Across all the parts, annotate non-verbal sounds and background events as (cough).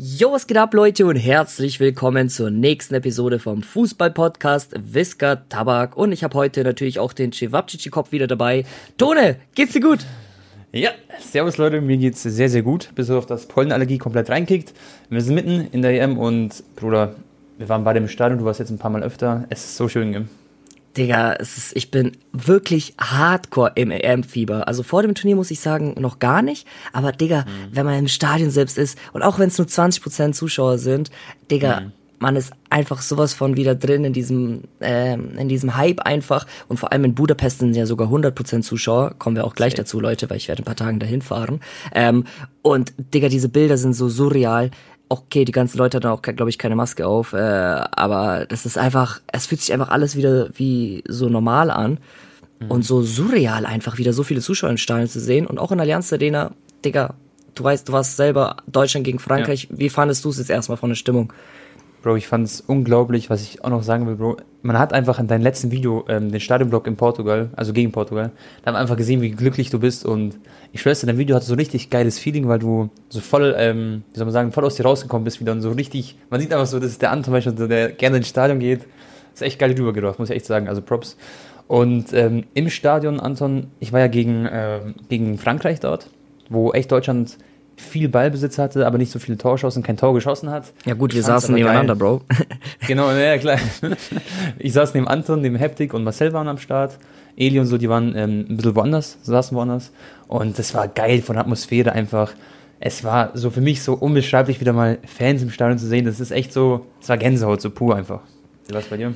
Jo, was geht ab, Leute, und herzlich willkommen zur nächsten Episode vom Fußball-Podcast Whisker Tabak. Und ich habe heute natürlich auch den Cevapcici-Kopf wieder dabei. Tone, geht's dir gut? Ja, servus Leute, mir geht's sehr, sehr gut, bis auf das Pollenallergie komplett reinkickt. Wir sind mitten in der EM und Bruder, wir waren beide im Stadion, du warst jetzt ein paar Mal öfter. Es ist so schön, gell? Digga, es ist, ich bin wirklich hardcore im EM-Fieber. Also vor dem Turnier muss ich sagen, noch gar nicht. Aber Digga, mhm. wenn man im Stadion selbst ist und auch wenn es nur 20% Zuschauer sind, Digga, mhm. man ist einfach sowas von wieder drin in diesem, ähm, in diesem Hype einfach. Und vor allem in Budapest sind ja sogar 100% Zuschauer. Kommen wir auch gleich Safe. dazu, Leute, weil ich werde ein paar Tagen dahin fahren. Ähm, und Digga, diese Bilder sind so surreal okay, die ganzen Leute hatten auch, glaube ich, keine Maske auf, äh, aber das ist einfach, es fühlt sich einfach alles wieder wie so normal an mhm. und so surreal einfach wieder so viele Zuschauer in Stadion zu sehen und auch in Allianz Arena, Digga, du weißt, du warst selber Deutschland gegen Frankreich, ja. wie fandest du es jetzt erstmal von der Stimmung? Bro, ich fand es unglaublich, was ich auch noch sagen will, Bro. Man hat einfach in deinem letzten Video ähm, den Stadionblock in Portugal, also gegen Portugal, da haben wir einfach gesehen, wie glücklich du bist und ich schwör's dein Video hat so richtig geiles Feeling, weil du so voll, ähm, wie soll man sagen, voll aus dir rausgekommen bist wieder und so richtig, man sieht einfach so, das ist der Anton, der gerne ins Stadion geht. Ist echt geil rübergebracht, muss ich echt sagen, also Props. Und ähm, im Stadion, Anton, ich war ja gegen, äh, gegen Frankreich dort, wo echt Deutschland viel Ballbesitz hatte, aber nicht so viele Torschancen, kein Tor geschossen hat. Ja gut, wir saßen nebeneinander, Bro. (laughs) genau, ja klar. Ich saß neben Anton, neben Heptik und Marcel waren am Start. Eli und so, die waren ähm, ein bisschen woanders, saßen woanders. Und das war geil von der Atmosphäre einfach. Es war so für mich so unbeschreiblich, wieder mal Fans im Stadion zu sehen. Das ist echt so, es war Gänsehaut, so pur einfach. Wie war es bei dir?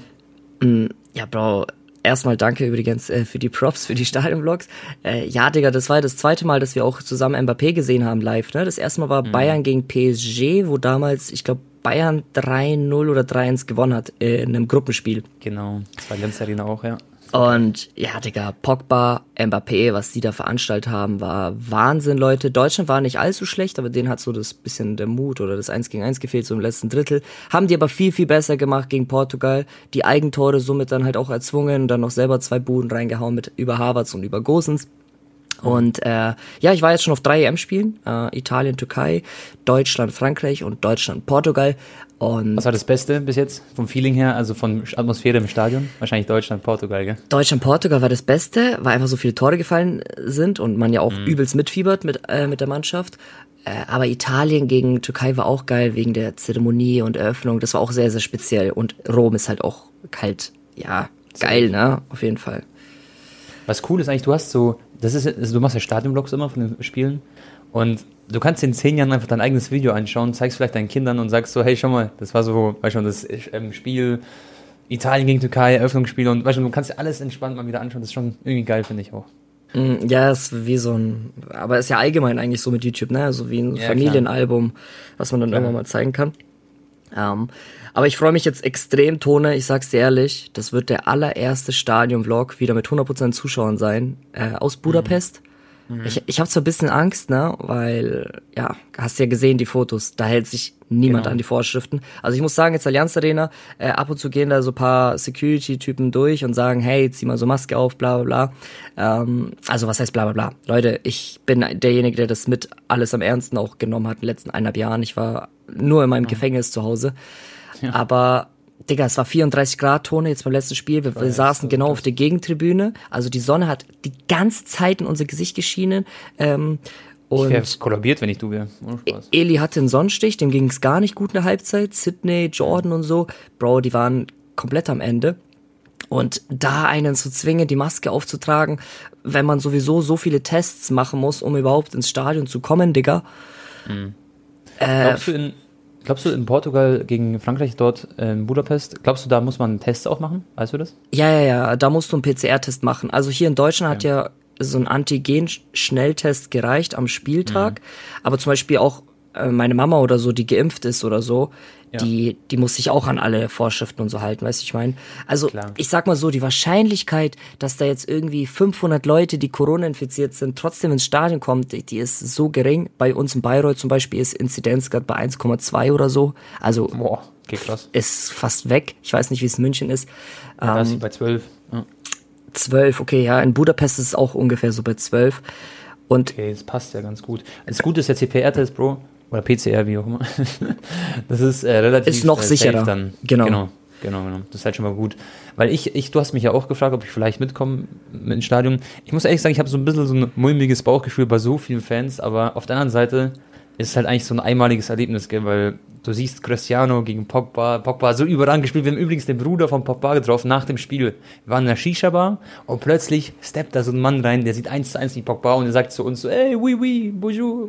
Mm, ja, Bro, erstmal danke übrigens äh, für die Props, für die Stadionvlogs. Äh, ja, Digga, das war ja das zweite Mal, dass wir auch zusammen Mbappé gesehen haben live. Ne? Das erste Mal war mhm. Bayern gegen PSG, wo damals, ich glaube, Bayern 3-0 oder 3-1 gewonnen hat äh, in einem Gruppenspiel. Genau, das war Lenz Arena auch, ja. Und ja, Digga, Pogba, Mbappé, was die da veranstaltet haben, war Wahnsinn, Leute. Deutschland war nicht allzu schlecht, aber denen hat so das bisschen der Mut oder das 1 gegen 1 gefehlt, so im letzten Drittel. Haben die aber viel, viel besser gemacht gegen Portugal. Die Eigentore somit dann halt auch erzwungen und dann noch selber zwei Buden reingehauen mit über Havertz und über Gosens. Und äh, ja, ich war jetzt schon auf drei EM-Spielen. Äh, Italien, Türkei, Deutschland, Frankreich und Deutschland, Portugal. Und Was war das Beste bis jetzt vom Feeling her, also von Atmosphäre im Stadion? Wahrscheinlich Deutschland, Portugal, gell? Deutschland, Portugal war das Beste, weil einfach so viele Tore gefallen sind und man ja auch mhm. übelst mitfiebert mit, äh, mit der Mannschaft. Äh, aber Italien gegen Türkei war auch geil wegen der Zeremonie und Eröffnung. Das war auch sehr, sehr speziell. Und Rom ist halt auch kalt, ja, geil, ne? Auf jeden Fall. Was cool ist eigentlich, du hast so, das ist, also du machst ja Stadionblocks immer von den Spielen und du kannst in zehn Jahren einfach dein eigenes Video anschauen, zeigst vielleicht deinen Kindern und sagst so, hey, schau mal, das war so, weißt du, das ähm, Spiel Italien gegen Türkei, Eröffnungsspiel und weißt du, du kannst dir alles entspannt mal wieder anschauen. Das ist schon irgendwie geil, finde ich auch. Mm, ja, ist wie so ein, aber ist ja allgemein eigentlich so mit YouTube, ne? So wie ein ja, Familienalbum, klar. was man dann ja. irgendwann mal zeigen kann. Ähm, aber ich freue mich jetzt extrem, Tone, ich sag's dir ehrlich, das wird der allererste Stadion-Vlog wieder mit 100% Zuschauern sein, äh, aus Budapest. Mhm. Mhm. Ich, ich habe zwar ein bisschen Angst, ne, weil, ja, hast ja gesehen, die Fotos, da hält sich niemand genau. an die Vorschriften. Also ich muss sagen, jetzt Allianz Arena, äh, ab und zu gehen da so paar Security-Typen durch und sagen, hey, zieh mal so Maske auf, bla bla bla. Ähm, also was heißt bla bla bla? Leute, ich bin derjenige, der das mit alles am ernsten auch genommen hat in den letzten eineinhalb Jahren. Ich war nur in meinem mhm. Gefängnis zu Hause. Ja. Aber Digga, es war 34 Grad Tone jetzt beim letzten Spiel. Wir, wir saßen genau auf der Gegentribüne. Also die Sonne hat die ganze Zeit in unser Gesicht geschienen. Ähm, und ich wäre kollabiert, wenn ich du wäre. Eli hatte einen Sonnenstich, dem ging es gar nicht gut in der Halbzeit. Sydney, Jordan und so, Bro, die waren komplett am Ende. Und da einen zu zwingen, die Maske aufzutragen, wenn man sowieso so viele Tests machen muss, um überhaupt ins Stadion zu kommen, Digga. Mhm. Äh, Glaubst du, in, Glaubst du in Portugal gegen Frankreich dort in Budapest, glaubst du, da muss man einen Test auch machen? Weißt du das? Ja, ja, ja, da musst du einen PCR-Test machen. Also hier in Deutschland okay. hat ja so ein Antigen-Schnelltest gereicht am Spieltag. Mhm. Aber zum Beispiel auch äh, meine Mama oder so, die geimpft ist oder so, ja. die, die muss sich auch an alle Vorschriften und so halten, weißt du, ich meine. Also Klar. ich sag mal so, die Wahrscheinlichkeit, dass da jetzt irgendwie 500 Leute, die Corona infiziert sind, trotzdem ins Stadion kommen, die, die ist so gering. Bei uns in Bayreuth zum Beispiel ist Inzidenz gerade bei 1,2 oder so. Also Boah, ist fast weg. Ich weiß nicht, wie es in München ist. Ja, ähm, ist bei 12. Ja. 12, okay, ja. In Budapest ist es auch ungefähr so bei 12. Und okay, das passt ja ganz gut. Das Gute ist der CPR-Test, Bro Oder PCR, wie auch immer. (laughs) das ist äh, relativ Ist noch äh, sicherer. Dann. Genau. genau. Genau, genau. Das ist halt schon mal gut. Weil ich, ich, du hast mich ja auch gefragt, ob ich vielleicht mitkomme mit ins Stadion. Ich muss ehrlich sagen, ich habe so ein bisschen so ein mulmiges Bauchgefühl bei so vielen Fans, aber auf der anderen Seite ist halt eigentlich so ein einmaliges Erlebnis, gell? weil du siehst Cristiano gegen Pogba, Pogba so überragend gespielt. Wir haben übrigens den Bruder von Pogba getroffen nach dem Spiel. Wir waren in der Shisha-Bar und plötzlich steppt da so ein Mann rein, der sieht eins zu eins wie Pogba und der sagt zu uns so, hey, oui, oui, bonjour.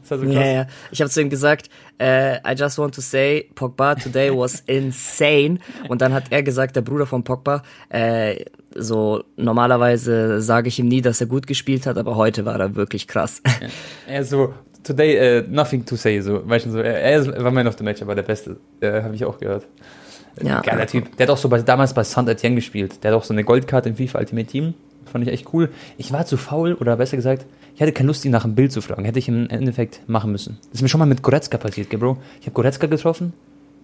Das war so krass. Ja, ja. Ich habe zu ihm gesagt, uh, I just want to say, Pogba today was (laughs) insane. Und dann hat er gesagt, der Bruder von Pogba, äh, so normalerweise sage ich ihm nie, dass er gut gespielt hat, aber heute war er wirklich krass. Ja. Er so, today uh, nothing to say, so, weißt du, so, er, er war Man of the Match, aber der Beste, äh, habe ich auch gehört. Ja. Geiler Typ. Der hat auch so bei, damals bei Saint Etienne gespielt. Der hat auch so eine Goldkarte im FIFA Ultimate Team. Fand ich echt cool. Ich war zu faul, oder besser gesagt, ich hatte keine Lust, ihn nach einem Bild zu fragen. Hätte ich im Endeffekt machen müssen. Das ist mir schon mal mit Goretzka passiert, gell, Bro? Ich habe Goretzka getroffen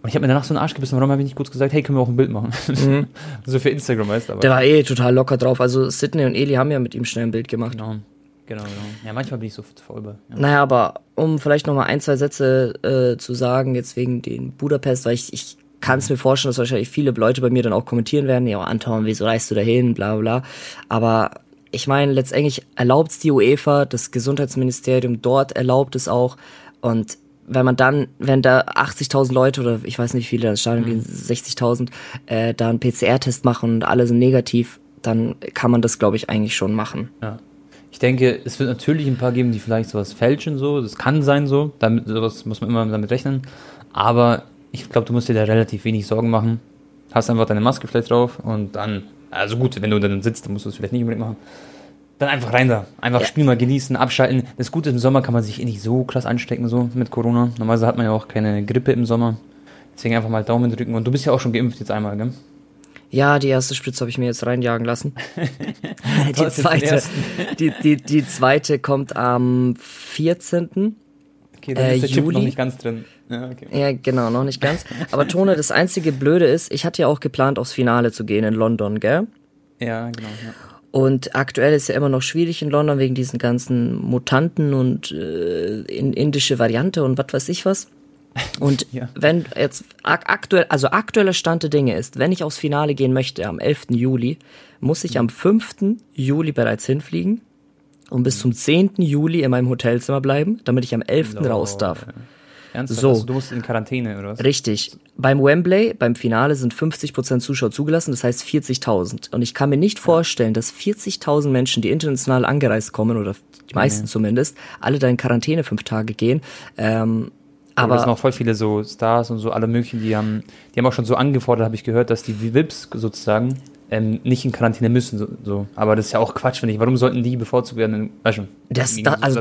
und ich habe mir danach so einen Arsch gebissen. Warum habe ich nicht kurz gesagt, hey, können wir auch ein Bild machen? Mhm. (laughs) so für Instagram heißt aber. Der war eh total locker drauf. Also Sidney und Eli haben ja mit ihm schnell ein Bild gemacht. Genau. Genau, genau. Ja, manchmal bin ich so faul bei. Ja. Naja, aber um vielleicht nochmal ein, zwei Sätze äh, zu sagen, jetzt wegen den Budapest, weil ich, ich kann es mir vorstellen, dass wahrscheinlich viele Leute bei mir dann auch kommentieren werden, ja, Anton, wieso reist du dahin, bla bla. Aber ich meine, letztendlich erlaubt es die UEFA, das Gesundheitsministerium dort erlaubt es auch. Und wenn man dann, wenn da 80.000 Leute oder ich weiß nicht wie viele, das Stadion gehen, mhm. 60.000, äh, da einen PCR-Test machen und alle sind negativ, dann kann man das, glaube ich, eigentlich schon machen. Ja. Ich denke, es wird natürlich ein paar geben, die vielleicht sowas fälschen, so. Das kann sein, so. Damit, sowas muss man immer damit rechnen. Aber ich glaube, du musst dir da relativ wenig Sorgen machen. Hast einfach deine Maske vielleicht drauf und dann, also gut, wenn du dann sitzt, dann musst du es vielleicht nicht unbedingt machen. Dann einfach rein da. Einfach ja. Spiel mal genießen, abschalten. Das Gute ist, im Sommer kann man sich eh nicht so krass anstecken, so mit Corona. Normalerweise hat man ja auch keine Grippe im Sommer. Deswegen einfach mal Daumen drücken. Und du bist ja auch schon geimpft jetzt einmal, gell? Ja, die erste Spritze habe ich mir jetzt reinjagen lassen. (laughs) die, zweite, (laughs) die, die, die zweite kommt am 14. Okay, dann äh, ist der Juli. Chip noch nicht ganz drin. Ja, okay. ja, genau, noch nicht ganz. Aber Tone, das einzige Blöde ist, ich hatte ja auch geplant, aufs Finale zu gehen in London, gell? Ja, genau. Ja. Und aktuell ist ja immer noch schwierig in London wegen diesen ganzen Mutanten und äh, in indische Variante und was weiß ich was. Und ja. wenn jetzt aktuell, also aktueller Stand der Dinge ist, wenn ich aufs Finale gehen möchte am 11. Juli, muss ich am 5. Juli bereits hinfliegen und bis zum 10. Juli in meinem Hotelzimmer bleiben, damit ich am 11. No. raus darf. Ernsthaft? So. Also du musst in Quarantäne, oder was? Richtig. Beim Wembley, beim Finale sind 50% Zuschauer zugelassen, das heißt 40.000. Und ich kann mir nicht vorstellen, dass 40.000 Menschen, die international angereist kommen, oder die meisten nee. zumindest, alle da in Quarantäne fünf Tage gehen. Ähm, aber es sind auch voll viele so Stars und so alle möglichen, die haben, die haben auch schon so angefordert, habe ich gehört, dass die VIPs sozusagen ähm, nicht in Quarantäne müssen. So, so. Aber das ist ja auch Quatsch, finde ich. Warum sollten die bevorzugt werden? Weißt du, das, da, also,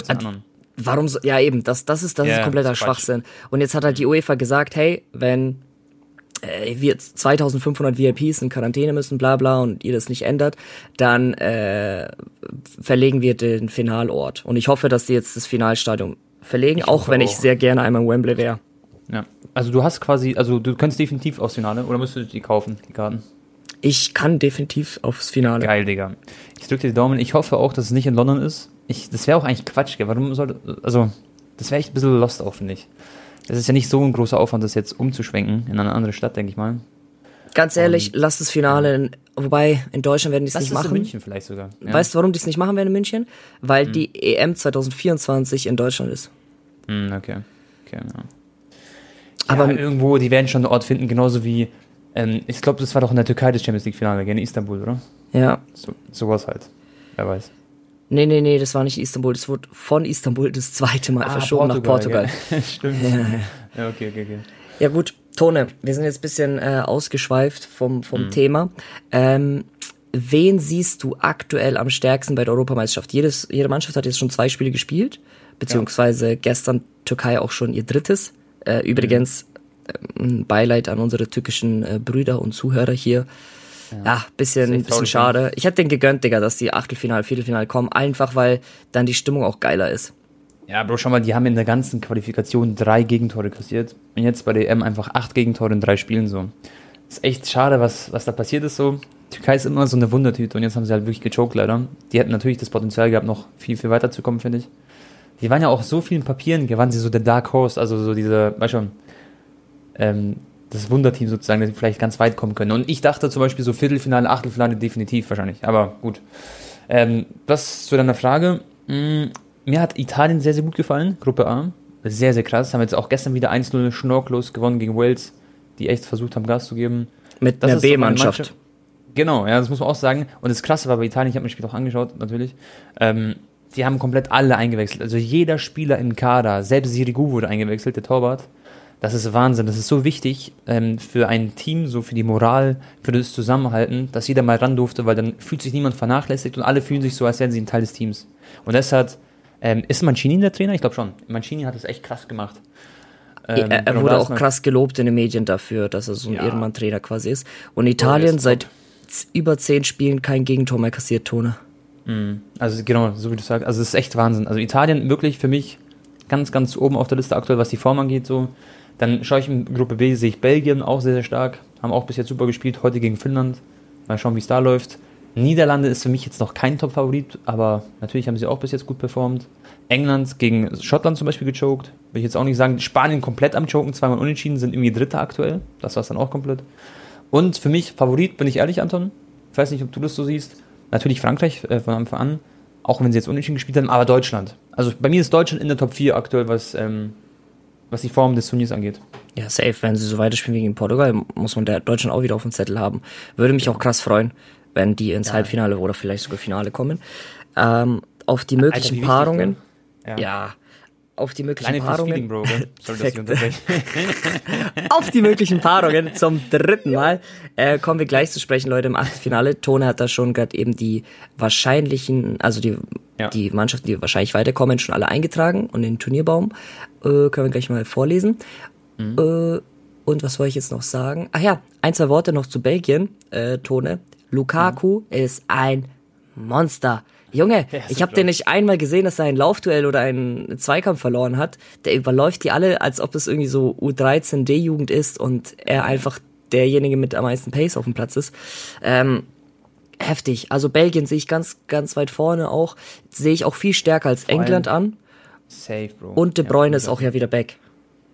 warum so, ja eben, das, das ist, das yeah, ist kompletter das ist Schwachsinn. Und jetzt hat halt die UEFA gesagt, hey, wenn äh, wir 2500 VIPs in Quarantäne müssen, bla bla, und ihr das nicht ändert, dann äh, verlegen wir den Finalort. Und ich hoffe, dass die jetzt das Finalstadion verlegen, ich auch wenn auch. ich sehr gerne einmal in Wembley wäre. Ja. Also du hast quasi, also du kannst definitiv aufs Finale oder müsstest du die kaufen, die Karten? Ich kann definitiv aufs Finale. Geil, Digga. Ich drücke dir die Daumen. Ich hoffe auch, dass es nicht in London ist. Ich, das wäre auch eigentlich Quatsch, gell? Warum sollte, also, das wäre echt ein bisschen lost auch, finde ich. Es ist ja nicht so ein großer Aufwand, das jetzt umzuschwenken in eine andere Stadt, denke ich mal. Ganz ehrlich, Und, lass das Finale, in, wobei in Deutschland werden die es nicht machen. in München vielleicht sogar. Ja. Weißt du, warum die es nicht machen werden in München? Weil hm. die EM 2024 in Deutschland ist. Hm, okay. Okay, ja. Aber ja, irgendwo, die werden schon einen Ort finden, genauso wie ähm, ich glaube, das war doch in der Türkei das Champions League-Finale in Istanbul, oder? Ja. So, sowas halt. Wer weiß. Nee, nee, nee, das war nicht Istanbul. Das wurde von Istanbul das zweite Mal ah, verschoben Portugal, nach Portugal. (laughs) Stimmt. (laughs) Ja, ja. ja, okay, okay, okay. Ja, gut, Tone, wir sind jetzt ein bisschen äh, ausgeschweift vom, vom mhm. Thema. Ähm, wen siehst du aktuell am stärksten bei der Europameisterschaft? Jedes, jede Mannschaft hat jetzt schon zwei Spiele gespielt, beziehungsweise ja. gestern Türkei auch schon ihr drittes. Äh, übrigens, ein Beileid an unsere türkischen äh, Brüder und Zuhörer hier. Ja, ja bisschen, bisschen schade. Ich hätte den gegönnt, Digga, dass die Achtelfinale, Viertelfinale kommen, einfach weil dann die Stimmung auch geiler ist. Ja, Bro, schau mal, die haben in der ganzen Qualifikation drei Gegentore kassiert. Und jetzt bei der EM einfach acht Gegentore in drei Spielen so. Ist echt schade, was, was da passiert ist so. Türkei ist immer so eine Wundertüte und jetzt haben sie halt wirklich gechoked leider. Die hätten natürlich das Potenzial gehabt, noch viel, viel weiter zu kommen, finde ich. die waren ja auch so vielen Papieren, waren sie so der Dark Horse, also so diese, weißt schon, ähm, das Wunderteam sozusagen, dass sie vielleicht ganz weit kommen können. Und ich dachte zum Beispiel so Viertelfinale, Achtelfinale definitiv wahrscheinlich, aber gut. Ähm, was zu deiner Frage, mm, mir hat Italien sehr, sehr gut gefallen, Gruppe A. Sehr, sehr krass. Haben jetzt auch gestern wieder 1-0 schnorklos gewonnen gegen Wales, die echt versucht haben, Gas zu geben. Mit das einer B-Mannschaft. Genau, ja, das muss man auch sagen. Und das Krasse war bei Italien, ich habe mir das Spiel auch angeschaut, natürlich. Ähm, die haben komplett alle eingewechselt. Also jeder Spieler im Kader, selbst Sirigu wurde eingewechselt, der Torwart. Das ist Wahnsinn. Das ist so wichtig ähm, für ein Team, so für die Moral, für das Zusammenhalten, dass jeder mal ran durfte, weil dann fühlt sich niemand vernachlässigt und alle fühlen sich so, als wären sie ein Teil des Teams. Und deshalb ähm, ist Mancini der Trainer? Ich glaube schon. Mancini hat es echt krass gemacht. Ähm, er, er wurde auch krass gelobt in den Medien dafür, dass er so ein ja. Ehrenmann-Trainer quasi ist. Und Italien seit über zehn Spielen kein Gegentor mehr kassiert, Tone. Mhm. Also genau, so wie du sagst. Also es ist echt Wahnsinn. Also Italien wirklich für mich ganz, ganz oben auf der Liste aktuell, was die Form angeht. So. Dann schaue ich in Gruppe B, sehe ich Belgien auch sehr, sehr stark. Haben auch bis jetzt super gespielt, heute gegen Finnland. Mal schauen, wie es da läuft. Niederlande ist für mich jetzt noch kein Top-Favorit, aber natürlich haben sie auch bis jetzt gut performt. England gegen Schottland zum Beispiel gechoked. Will ich jetzt auch nicht sagen. Spanien komplett am Choken, zweimal unentschieden, sind irgendwie Dritter aktuell. Das war es dann auch komplett. Und für mich Favorit, bin ich ehrlich, Anton. Ich weiß nicht, ob du das so siehst. Natürlich Frankreich äh, von Anfang an, auch wenn sie jetzt unentschieden gespielt haben, aber Deutschland. Also bei mir ist Deutschland in der Top 4 aktuell, was, ähm, was die Form des Turniers angeht. Ja, safe. Wenn sie so weiterspielen wie gegen Portugal, muss man Deutschland auch wieder auf dem Zettel haben. Würde mich auch krass freuen, wenn die ins ja. Halbfinale oder vielleicht sogar Finale kommen. Ähm, auf die möglichen Alter, Paarungen. Ja. ja. auf die möglichen Kleine Paarungen. Bro, (laughs) auf die möglichen Paarungen (laughs) zum dritten Mal äh, kommen wir gleich zu sprechen, Leute, im Achtelfinale. Tone hat da schon gerade eben die wahrscheinlichen, also die, ja. die Mannschaften, die wahrscheinlich weiterkommen, schon alle eingetragen und den Turnierbaum äh, können wir gleich mal vorlesen. Mhm. Äh, und was wollte ich jetzt noch sagen? Ach ja, ein, zwei Worte noch zu Belgien, äh, Tone. Lukaku mhm. ist ein Monster. Junge, ja, ich habe den nicht einmal gesehen, dass er ein Laufduell oder einen Zweikampf verloren hat. Der überläuft die alle, als ob es irgendwie so U13 D-Jugend ist und er einfach derjenige mit am meisten Pace auf dem Platz ist. Ähm, heftig. Also Belgien sehe ich ganz, ganz weit vorne auch. Sehe ich auch viel stärker als England an. Safe, Bro. Und De Bruyne ja, ist auch ja wieder back.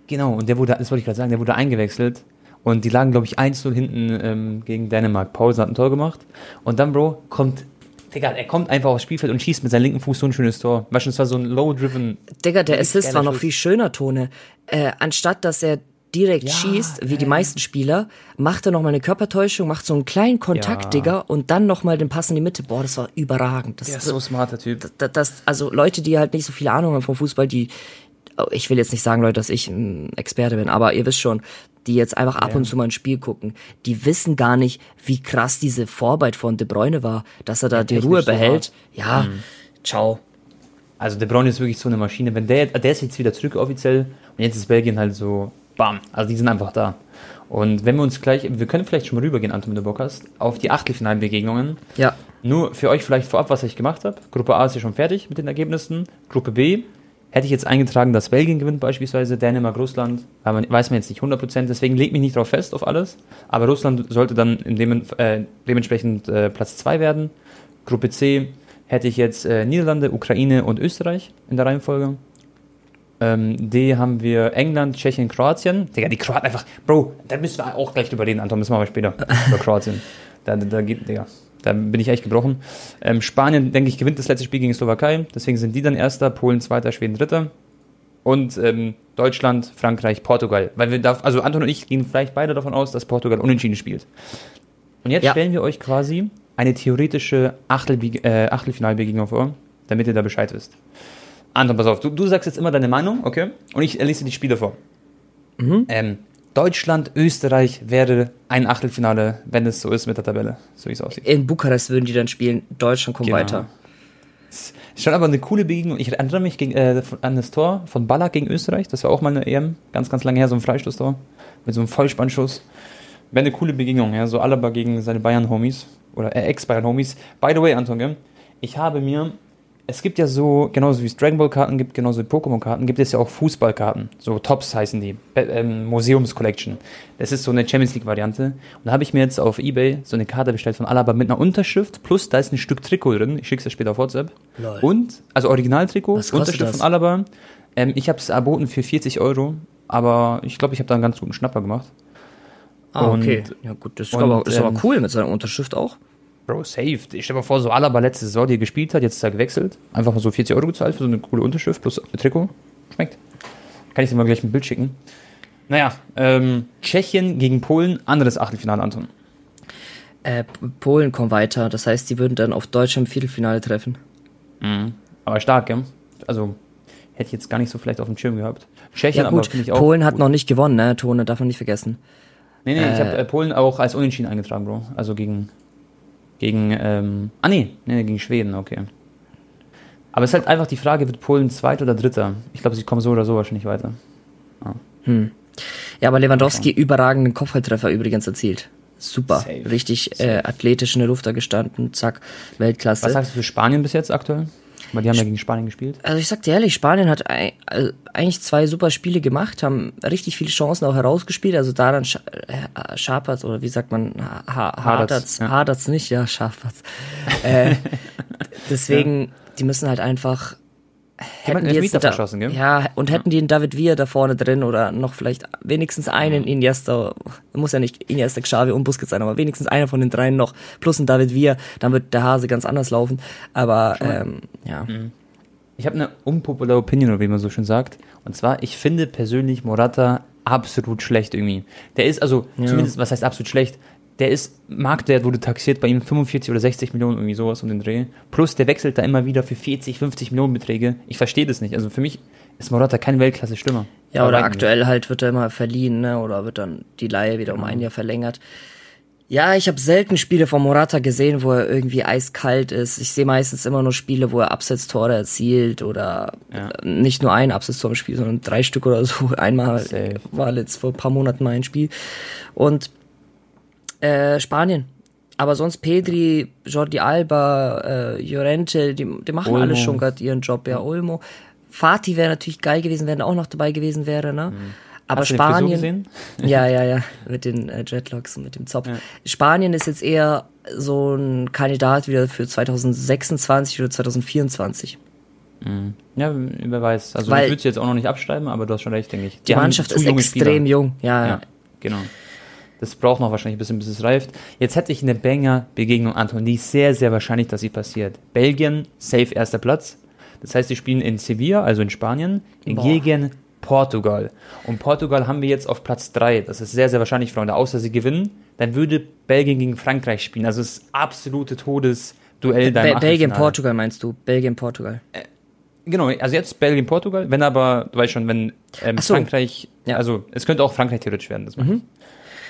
Genau, und der wurde, das wollte ich gerade sagen, der wurde eingewechselt. Und die lagen, glaube ich, 1-0 hinten ähm, gegen Dänemark. Paulsen hat ein Tor gemacht. Und dann, Bro, kommt Digga, er kommt einfach aufs Spielfeld und schießt mit seinem linken Fuß so ein schönes Tor. Weißt du, es war so ein low-driven. Digga, der Assist war noch viel schöner, Tone. Äh, anstatt dass er direkt ja, schießt, wie ja, die meisten Spieler, macht er nochmal eine Körpertäuschung, macht so einen kleinen Kontakt, ja. Digga, und dann nochmal den Pass in die Mitte. Boah, das war überragend. Das der ist so smarter Typ. Das, das, also Leute, die halt nicht so viele Ahnung haben vom Fußball, die, oh, ich will jetzt nicht sagen, Leute, dass ich ein Experte bin, aber ihr wisst schon, die jetzt einfach ab und zu mal ein Spiel gucken, die wissen gar nicht, wie krass diese Vorarbeit von De Bruyne war, dass er da ja, die Ruhe behält. So ja, mhm. ciao. Also De Bruyne ist wirklich so eine Maschine. Wenn der, der ist jetzt wieder zurück offiziell und jetzt ist Belgien halt so, bam, also die sind einfach da. Und wenn wir uns gleich, wir können vielleicht schon mal rübergehen, Anton, wenn du Bock hast, auf die Achtelfinalbegegnungen. Ja. Nur für euch vielleicht vorab, was ich gemacht habe. Gruppe A ist ja schon fertig mit den Ergebnissen. Gruppe B Hätte ich jetzt eingetragen, dass Belgien gewinnt beispielsweise, Dänemark, Russland, aber weiß man jetzt nicht 100%, deswegen legt mich nicht darauf fest auf alles. Aber Russland sollte dann dem, äh, dementsprechend äh, Platz 2 werden. Gruppe C hätte ich jetzt äh, Niederlande, Ukraine und Österreich in der Reihenfolge. Ähm, D haben wir England, Tschechien, Kroatien. Digga, die Kroaten einfach, Bro, da müssen wir auch gleich drüber reden, Anton, müssen wir aber später über Kroatien. Da, da geht, Digga, da bin ich echt gebrochen. Ähm, Spanien, denke ich, gewinnt das letzte Spiel gegen Slowakei. Deswegen sind die dann Erster, Polen Zweiter, Schweden Dritter. Und ähm, Deutschland, Frankreich, Portugal. Weil wir da, also Anton und ich gehen vielleicht beide davon aus, dass Portugal unentschieden spielt. Und jetzt ja. stellen wir euch quasi eine theoretische Achtel, äh, Achtelfinalbegegnung vor, damit ihr da Bescheid wisst. Anton, pass auf, du, du sagst jetzt immer deine Meinung, okay? Und ich lese die Spiele vor. Mhm. Ähm, Deutschland, Österreich wäre ein Achtelfinale, wenn es so ist mit der Tabelle, so wie es aussieht. In Bukarest würden die dann spielen, Deutschland kommt genau. weiter. Ist schon aber eine coole Begegnung. Ich erinnere mich gegen, äh, an das Tor von Ballack gegen Österreich. Das war auch mal eine EM, ganz, ganz lange her, so ein Freistoßtor mit so einem Vollspannschuss. Wäre eine coole Begegnung, ja. So Alaba gegen seine Bayern-Homies oder äh, Ex-Bayern-Homies. By the way, Anton, ich habe mir es gibt ja so, genauso wie es Dragon Ball Karten gibt, genauso wie Pokémon Karten, gibt es ja auch Fußballkarten. So Tops heißen die. Be ähm, Museums Collection. Das ist so eine Champions League Variante. Und da habe ich mir jetzt auf Ebay so eine Karte bestellt von Alaba mit einer Unterschrift. Plus da ist ein Stück Trikot drin. Ich schicke es später auf WhatsApp. Lol. Und, also Originaltrikot, Unterschrift das? von Alaba. Ähm, ich habe es erboten für 40 Euro. Aber ich glaube, ich habe da einen ganz guten Schnapper gemacht. Ah, und, okay. Ja gut, das ist, und, aber, ist ähm, aber cool mit seiner Unterschrift auch. Bro, safe. Ich stell mir vor, so Alaba letzte Saison, die gespielt hat, jetzt ist er gewechselt. Einfach mal so 40 Euro gezahlt für so eine coole Unterschrift plus Trikot. Schmeckt. Kann ich dir mal gleich ein Bild schicken. Naja, ähm, Tschechien gegen Polen, anderes Achtelfinale, Anton. Äh, Polen kommen weiter, das heißt, die würden dann auf Deutschland im Viertelfinale treffen. Mhm. Aber stark, gell? Also, hätte ich jetzt gar nicht so vielleicht auf dem Schirm gehabt. Tschechien ja, gut. aber ich auch. Polen hat noch nicht gewonnen, ne? Tone, darf man nicht vergessen. Nee, nee, äh, ich habe äh, Polen auch als Unentschieden eingetragen, Bro. Also gegen gegen, ähm, ah nee, nee, gegen Schweden, okay. Aber es ist halt einfach die Frage, wird Polen Zweiter oder Dritter? Ich glaube, sie kommen so oder so wahrscheinlich weiter. Ah. Hm. Ja, aber Lewandowski okay. überragenden Kopfballtreffer übrigens erzielt. Super. Safe. Richtig Safe. Äh, athletisch in der Luft da gestanden. Zack, Weltklasse. Was sagst du für Spanien bis jetzt aktuell? Weil die haben ja gegen Spanien gespielt. Also ich sag dir ehrlich, Spanien hat also eigentlich zwei super Spiele gemacht, haben richtig viele Chancen auch herausgespielt. Also daran äh, schapert oder wie sagt man, hadert's, ja. hadert's nicht, ja, schapert's. äh, (laughs) deswegen, die müssen halt einfach hätten die jetzt da, verschossen, gell? Ja, und hätten die einen David Villa da vorne drin oder noch vielleicht wenigstens einen mhm. Iniesta, muss ja nicht Iniesta, Xavi und Busquets sein, aber wenigstens einer von den dreien noch, plus ein David Villa, dann wird der Hase ganz anders laufen. Aber ähm, ja. Mhm. Ich habe eine unpopuläre Opinion, wie man so schön sagt. Und zwar, ich finde persönlich Morata absolut schlecht irgendwie. Der ist also, ja. zumindest, was heißt absolut schlecht? Der ist, Marktwert wurde taxiert bei ihm 45 oder 60 Millionen, irgendwie sowas um den Dreh. Plus, der wechselt da immer wieder für 40, 50 Millionen Beträge. Ich verstehe das nicht. Also für mich ist Morata kein Weltklasse-Stürmer. Ja, oder aktuell halt wird er immer verliehen, ne? oder wird dann die Leihe wieder um ein Jahr verlängert. Ja, ich habe selten Spiele von Morata gesehen, wo er irgendwie eiskalt ist. Ich sehe meistens immer nur Spiele, wo er Absetztore erzielt oder ja. nicht nur ein Absetztor im Spiel, sondern drei Stück oder so. Einmal Safe. war jetzt vor ein paar Monaten mal ein Spiel. Und äh, Spanien. Aber sonst Pedri, Jordi Alba, äh, Llorente, die, die machen Olmo. alle schon gerade ihren Job. Ja, Olmo. Fatih wäre natürlich geil gewesen, wenn er auch noch dabei gewesen wäre, ne? Mhm. Aber Hast Spanien. ja, ja, ja, (laughs) mit den äh, Jetlocks und mit dem Zopf. Ja. Spanien ist jetzt eher so ein Kandidat wieder für 2026 oder 2024. Mhm. Ja, wer weiß. Also Weil, ich würde jetzt auch noch nicht abschreiben, aber du hast schon recht, denke ich. Die, die Mannschaft ist extrem Spieler. jung, ja. ja. Genau. Das braucht noch wahrscheinlich ein bisschen, bis es reift. Jetzt hätte ich eine Banger-Begegnung, Anton. Die ist sehr, sehr wahrscheinlich, dass sie passiert. Belgien, safe erster Platz. Das heißt, sie spielen in Sevilla, also in Spanien, Boah. gegen Portugal. Und Portugal haben wir jetzt auf Platz 3. Das ist sehr, sehr wahrscheinlich, Freunde. Außer sie gewinnen, dann würde Belgien gegen Frankreich spielen. Also das absolute Todesduell da Be Belgien, Portugal meinst du? Belgien, Portugal. Äh, genau, also jetzt Belgien, Portugal. Wenn aber, du weißt schon, wenn ähm, so. Frankreich, ja. also es könnte auch Frankreich theoretisch werden. Das mhm.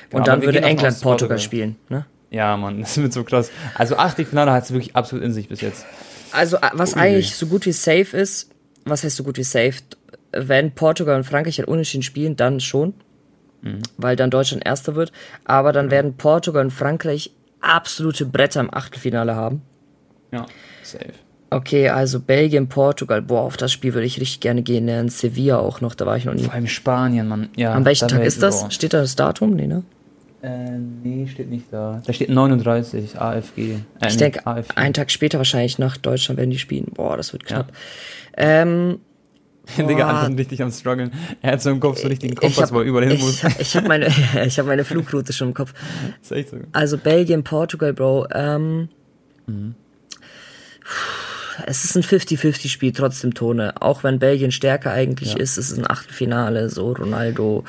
Genau, und dann würde England Portugal spielen, ne? Ja, Mann, das wird so krass. Also Achtelfinale hat es wirklich absolut in sich bis jetzt. Also was Ui. eigentlich so gut wie safe ist, was heißt so gut wie safe? Wenn Portugal und Frankreich halt unentschieden spielen, dann schon, mhm. weil dann Deutschland Erster wird. Aber dann mhm. werden Portugal und Frankreich absolute Bretter im Achtelfinale haben. Ja, safe. Okay, also Belgien, Portugal, boah, auf das Spiel würde ich richtig gerne gehen. Ne? In Sevilla auch noch, da war ich noch nie. Vor allem Spanien, Mann. Ja, An welchem Tag ist das? Steht da das Datum? Nee, ne? Äh, nee, steht nicht da. Da steht 39, AFG. Äh, ich denke, einen Tag später wahrscheinlich nach Deutschland werden die spielen. Boah, das wird knapp. Ja. Ähm, (laughs) Digga, Anton richtig am struggeln. Er hat so im Kopf so richtig den Kompass, wo er überall hin muss. Ich, ich habe meine, ich hab meine (laughs) (laughs) Flugroute schon im Kopf. Das ist echt so. Also Belgien, Portugal, Bro. Ähm, mhm. Es ist ein 50-50-Spiel, trotzdem Tone. Auch wenn Belgien stärker eigentlich ja. ist, es ist ein Achtelfinale, so Ronaldo.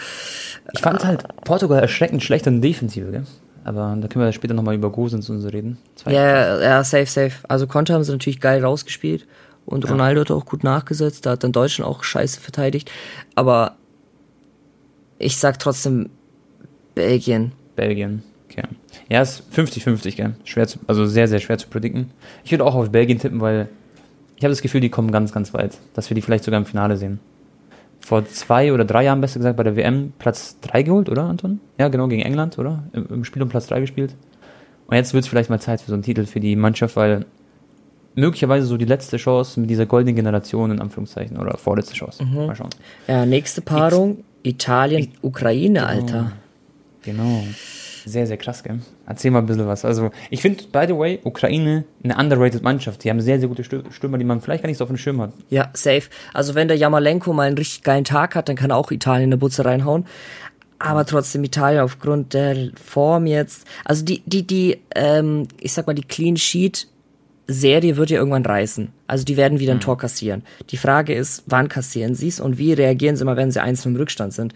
Ich fand halt Portugal erschreckend schlecht in Defensive, gell? Aber da können wir später nochmal über Gosens und so reden. Zwei ja, ja, safe, safe. Also Konter haben sie natürlich geil rausgespielt. Und ja. Ronaldo hat auch gut nachgesetzt. Da hat dann Deutschland auch scheiße verteidigt. Aber ich sag trotzdem Belgien. Belgien, okay. Ja, ist 50-50, gell? Schwer zu, also sehr, sehr schwer zu predikten. Ich würde auch auf Belgien tippen, weil ich habe das Gefühl, die kommen ganz, ganz weit. Dass wir die vielleicht sogar im Finale sehen vor zwei oder drei Jahren, besser gesagt, bei der WM Platz 3 geholt, oder, Anton? Ja, genau, gegen England, oder? Im, im Spiel um Platz 3 gespielt. Und jetzt wird es vielleicht mal Zeit für so einen Titel für die Mannschaft, weil möglicherweise so die letzte Chance mit dieser goldenen Generation, in Anführungszeichen, oder vorletzte Chance. Mhm. Mal schauen. Ja, nächste Paarung, Italien, Ukraine, genau. Alter. Genau. Sehr, sehr krass, gell? Erzähl mal ein bisschen was. Also, ich finde, by the way, Ukraine eine underrated Mannschaft. Die haben sehr, sehr gute Stürmer, die man vielleicht gar nicht so auf dem Schirm hat. Ja, safe. Also, wenn der Jamalenko mal einen richtig geilen Tag hat, dann kann er auch Italien in der Butze reinhauen. Aber trotzdem Italien aufgrund der Form jetzt, also die, die, die, ähm, ich sag mal, die Clean Sheet Serie wird ja irgendwann reißen. Also die werden wieder ein mhm. Tor kassieren. Die Frage ist, wann kassieren sie es und wie reagieren sie mal, wenn sie einzeln im Rückstand sind.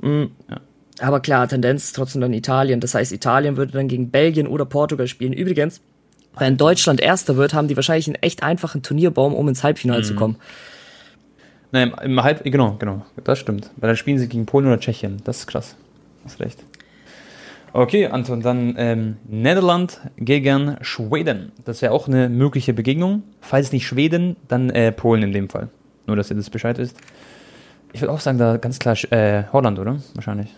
Mhm. Ja. Aber klar, Tendenz ist trotzdem dann Italien. Das heißt, Italien würde dann gegen Belgien oder Portugal spielen. Übrigens, wenn Deutschland Erster wird, haben die wahrscheinlich einen echt einfachen Turnierbaum, um ins Halbfinale mhm. zu kommen. Nein, im Halb, genau, genau, das stimmt. Weil dann spielen sie gegen Polen oder Tschechien. Das ist krass. Hast recht. Okay, Anton, dann ähm, Niederland gegen Schweden. Das wäre auch eine mögliche Begegnung. Falls nicht Schweden, dann äh, Polen in dem Fall. Nur, dass ihr das Bescheid wisst. Ich würde auch sagen, da ganz klar äh, Holland, oder? Wahrscheinlich.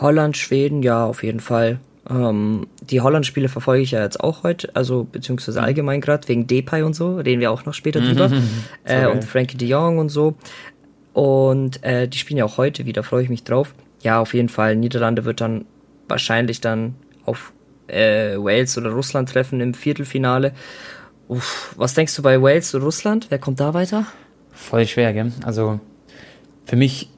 Holland, Schweden, ja, auf jeden Fall. Ähm, die Holland-Spiele verfolge ich ja jetzt auch heute, also beziehungsweise mhm. allgemein gerade wegen Depay und so, reden wir auch noch später drüber. (laughs) Mhm. äh, und Frankie de Jong und so. Und äh, die spielen ja auch heute wieder, freue ich mich drauf. Ja, auf jeden Fall. Niederlande wird dann wahrscheinlich dann auf äh, Wales oder Russland treffen im Viertelfinale. Uff, was denkst du bei Wales oder Russland? Wer kommt da weiter? Voll schwer, gell? Also für mich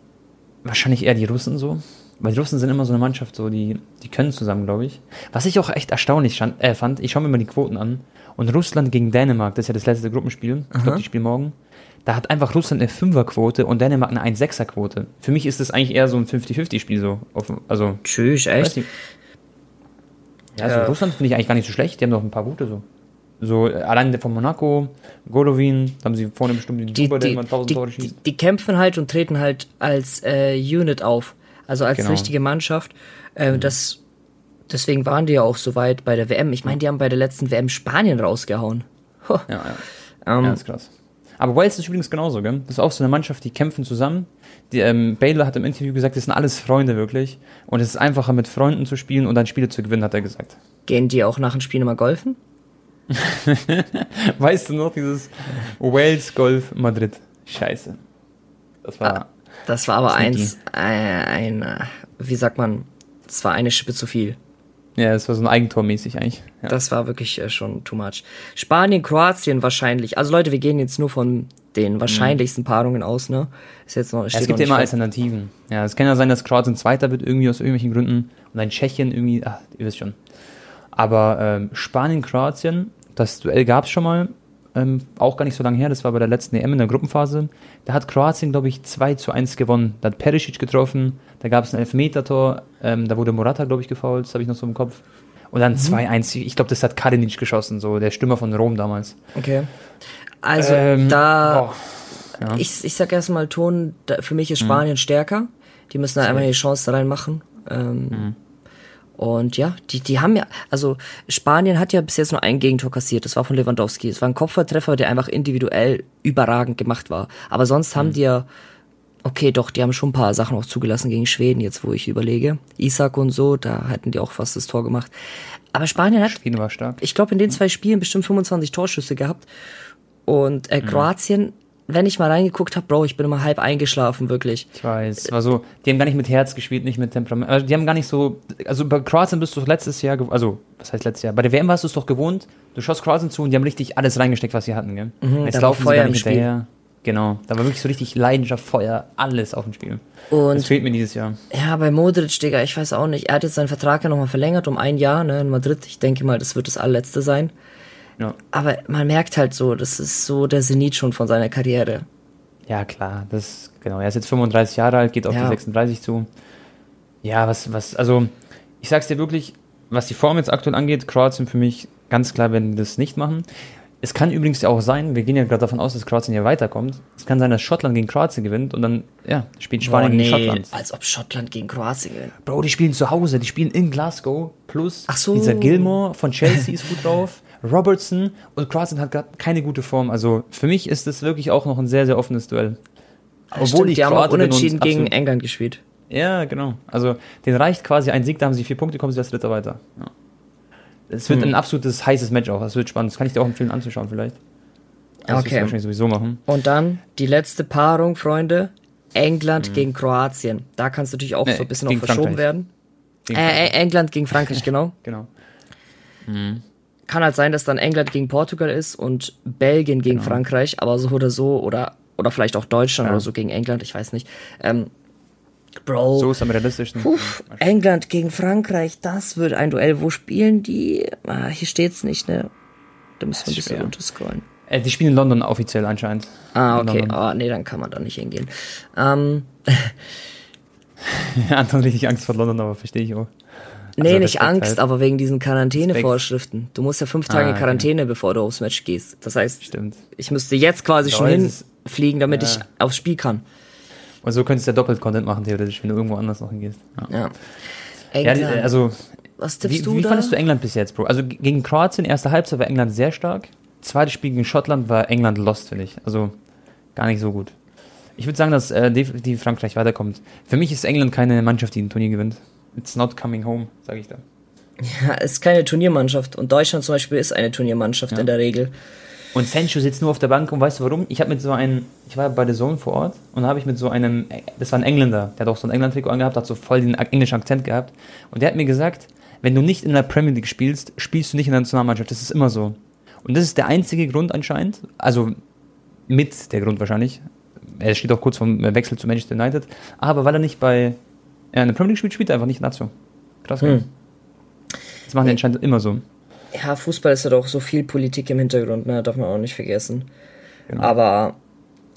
wahrscheinlich eher die Russen so. Weil die Russen sind immer so eine Mannschaft, so, die, die können zusammen, glaube ich. Was ich auch echt erstaunlich stand, äh, fand, ich schaue mir mal die Quoten an. Und Russland gegen Dänemark, das ist ja das letzte Gruppenspiel. Ich glaube, die spielen morgen. Da hat einfach Russland eine Fünferquote und Dänemark eine 1-6er-Quote. Für mich ist das eigentlich eher so ein 50-50-Spiel so. Auf, also, Tschüss, echt? Ja, also ja. Russland finde ich eigentlich gar nicht so schlecht. Die haben doch ein paar gute so. So, allein von Monaco, Golovin, da haben sie vorne bestimmt den die, Super, der immer 1000 Tore schießt. Die, die, kämpfen halt und treten halt als äh, Unit auf also als genau. richtige Mannschaft. Äh, mhm. das, deswegen waren die ja auch so weit bei der WM. Ich meine, die haben bei der letzten WM Spanien rausgehauen. Huh. Ja, ja. Ähm, ja, ist krass. Aber Wales ist übrigens genauso, gell? Das ist auch so eine Mannschaft, die kämpfen zusammen. Die, ähm, Baylor hat im Interview gesagt, das sind alles Freunde wirklich. Und es ist einfacher, mit Freunden zu spielen und dann Spiele zu gewinnen, hat er gesagt. Gehen die auch nach dem Spiel nochmal golfen? (laughs) weißt du noch, dieses Wales Golf Madrid? Scheiße. Das war. Ah, das war aber eins, äh, ein, äh, wie sagt man, das war eine Schippe zu viel. Ja, das war so ein Eigentormäßig eigentlich. Ja. Das war wirklich äh, schon too much. Spanien, Kroatien wahrscheinlich. Also Leute, wir gehen jetzt nur von den wahrscheinlichsten mhm. Paarungen aus, ne? Ist jetzt noch, es gibt ja immer fest. Alternativen. Ja, es kann ja sein, dass Kroatien Zweiter wird, irgendwie aus irgendwelchen Gründen. Und ein Tschechien irgendwie, ach, ihr wisst schon. Aber ähm, Spanien, Kroatien, das Duell gab es schon mal ähm, auch gar nicht so lange her, das war bei der letzten EM in der Gruppenphase. Da hat Kroatien, glaube ich, 2 zu 1 gewonnen. Da hat Perisic getroffen, da gab es ein Elfmeter-Tor, ähm, da wurde Morata, glaube ich, gefault, das habe ich noch so im Kopf. Und dann mhm. 2-1, ich glaube, das hat Kadenic geschossen, so der Stürmer von Rom damals. Okay. Also ähm, da, ja. ich, ich sag erstmal, Ton, für mich ist. Spanien mhm. stärker. Die müssen da einmal die Chance da reinmachen. Ähm, mhm. Und ja, die, die haben ja, also Spanien hat ja bis jetzt nur ein Gegentor kassiert, das war von Lewandowski. Es war ein Kopfballtreffer, der einfach individuell überragend gemacht war. Aber sonst mhm. haben die ja, okay, doch, die haben schon ein paar Sachen auch zugelassen gegen Schweden, jetzt wo ich überlege. Isak und so, da hätten die auch fast das Tor gemacht. Aber Spanien hat, Schweden war stark. ich glaube, in den zwei Spielen bestimmt 25 Torschüsse gehabt. Und äh, mhm. Kroatien wenn ich mal reingeguckt habe, Bro, ich bin immer halb eingeschlafen, wirklich. Ich weiß, war so, die haben gar nicht mit Herz gespielt, nicht mit Temperament. Also die haben gar nicht so, also bei Kroatien bist du letztes Jahr, also, was heißt letztes Jahr? Bei der WM warst du es doch gewohnt, du schaust Kroatien zu und die haben richtig alles reingesteckt, was sie hatten, gell? Mhm, Jetzt laufen Feuer sie gar nicht hinterher. Genau, da war wirklich so richtig Leidenschaft, Feuer, alles auf dem Spiel. Und das fehlt mir dieses Jahr. Ja, bei Modric, Digga, ich weiß auch nicht. Er hat jetzt seinen Vertrag ja nochmal verlängert um ein Jahr, ne, in Madrid. Ich denke mal, das wird das allerletzte sein. Ja. Aber man merkt halt so, das ist so der Zenit schon von seiner Karriere. Ja, klar, das, genau. Er ist jetzt 35 Jahre alt, geht auf ja. die 36 zu. Ja, was, was, also, ich sag's dir wirklich, was die Form jetzt aktuell angeht, Kroatien für mich ganz klar, wenn die das nicht machen. Es kann übrigens auch sein, wir gehen ja gerade davon aus, dass Kroatien hier weiterkommt. Es kann sein, dass Schottland gegen Kroatien gewinnt und dann, ja, spielt Spanien Boah, nee, gegen Schottland. Als ob Schottland gegen Kroatien gewinnt. Bro, die spielen zu Hause, die spielen in Glasgow. Plus so. dieser Gilmore von Chelsea ist gut drauf. (laughs) Robertson und Kroatien hat gerade keine gute Form. Also für mich ist das wirklich auch noch ein sehr, sehr offenes Duell. Obwohl Stimmt, ich die haben auch unentschieden gegen England gespielt. Ja, genau. Also den reicht quasi ein Sieg, da haben sie vier Punkte, kommen sie als Dritter weiter. Ja. es wird hm. ein absolutes heißes Match auch. Es wird spannend. Das kann ich dir auch empfehlen anzuschauen vielleicht. Das okay. wahrscheinlich sowieso machen. Und dann die letzte Paarung, Freunde. England mhm. gegen Kroatien. Da kann es natürlich auch nee, so ein bisschen noch verschoben Frankreich. werden. Äh, England gegen Frankreich, (laughs) genau. genau. Mhm. Kann halt sein, dass dann England gegen Portugal ist und Belgien gegen genau. Frankreich, aber so oder so, oder, oder vielleicht auch Deutschland ja. oder so gegen England, ich weiß nicht. Ähm, Bro. So ist am realistischsten. Puh, England gegen Frankreich, das wird ein Duell. Wo spielen die? Ah, hier steht's nicht, ne? Da müssen wir ein bisschen runterscrollen. Äh, die spielen in London offiziell anscheinend. Ah, okay. Oh, nee, dann kann man da nicht hingehen. Ähm. (laughs) (laughs) Anton richtig Angst vor London, aber verstehe ich auch. Also nee, nicht Angst, halt. aber wegen diesen Quarantänevorschriften. Du musst ja fünf Tage ah, Quarantäne, okay. bevor du aufs Match gehst. Das heißt, Stimmt. ich müsste jetzt quasi schon hinfliegen, damit ja. ich aufs Spiel kann. Und so könntest du ja doppelt Content machen, theoretisch, wenn du irgendwo anders noch hingehst. Ja. ja. ja also, Was tippst wie, du Wie da? fandest du England bis jetzt, Bro? Also gegen Kroatien, erste Halbzeit war England sehr stark. Zweites Spiel gegen Schottland war England lost, finde ich. Also gar nicht so gut. Ich würde sagen, dass äh, definitiv Frankreich weiterkommt. Für mich ist England keine Mannschaft, die ein Turnier gewinnt. It's not coming home, sage ich da. Ja, ist keine Turniermannschaft. Und Deutschland zum Beispiel ist eine Turniermannschaft ja. in der Regel. Und Sancho sitzt nur auf der Bank und weißt du warum? Ich habe mit so einem, ich war bei der Zone vor Ort und habe ich mit so einem, das war ein Engländer, der hat auch so ein England-Trikot angehabt, hat so voll den englischen Akzent gehabt. Und der hat mir gesagt, wenn du nicht in der Premier League spielst, spielst du nicht in der Nationalmannschaft. Das ist immer so. Und das ist der einzige Grund anscheinend, also mit der Grund wahrscheinlich. Er steht auch kurz vom Wechsel zu Manchester United, aber weil er nicht bei ja, in der Premier League spielt, spielt er einfach nicht Nazio. Krass. Hm. Das machen die anscheinend immer so. Ja, Fußball ist ja doch so viel Politik im Hintergrund, ne? darf man auch nicht vergessen. Genau. Aber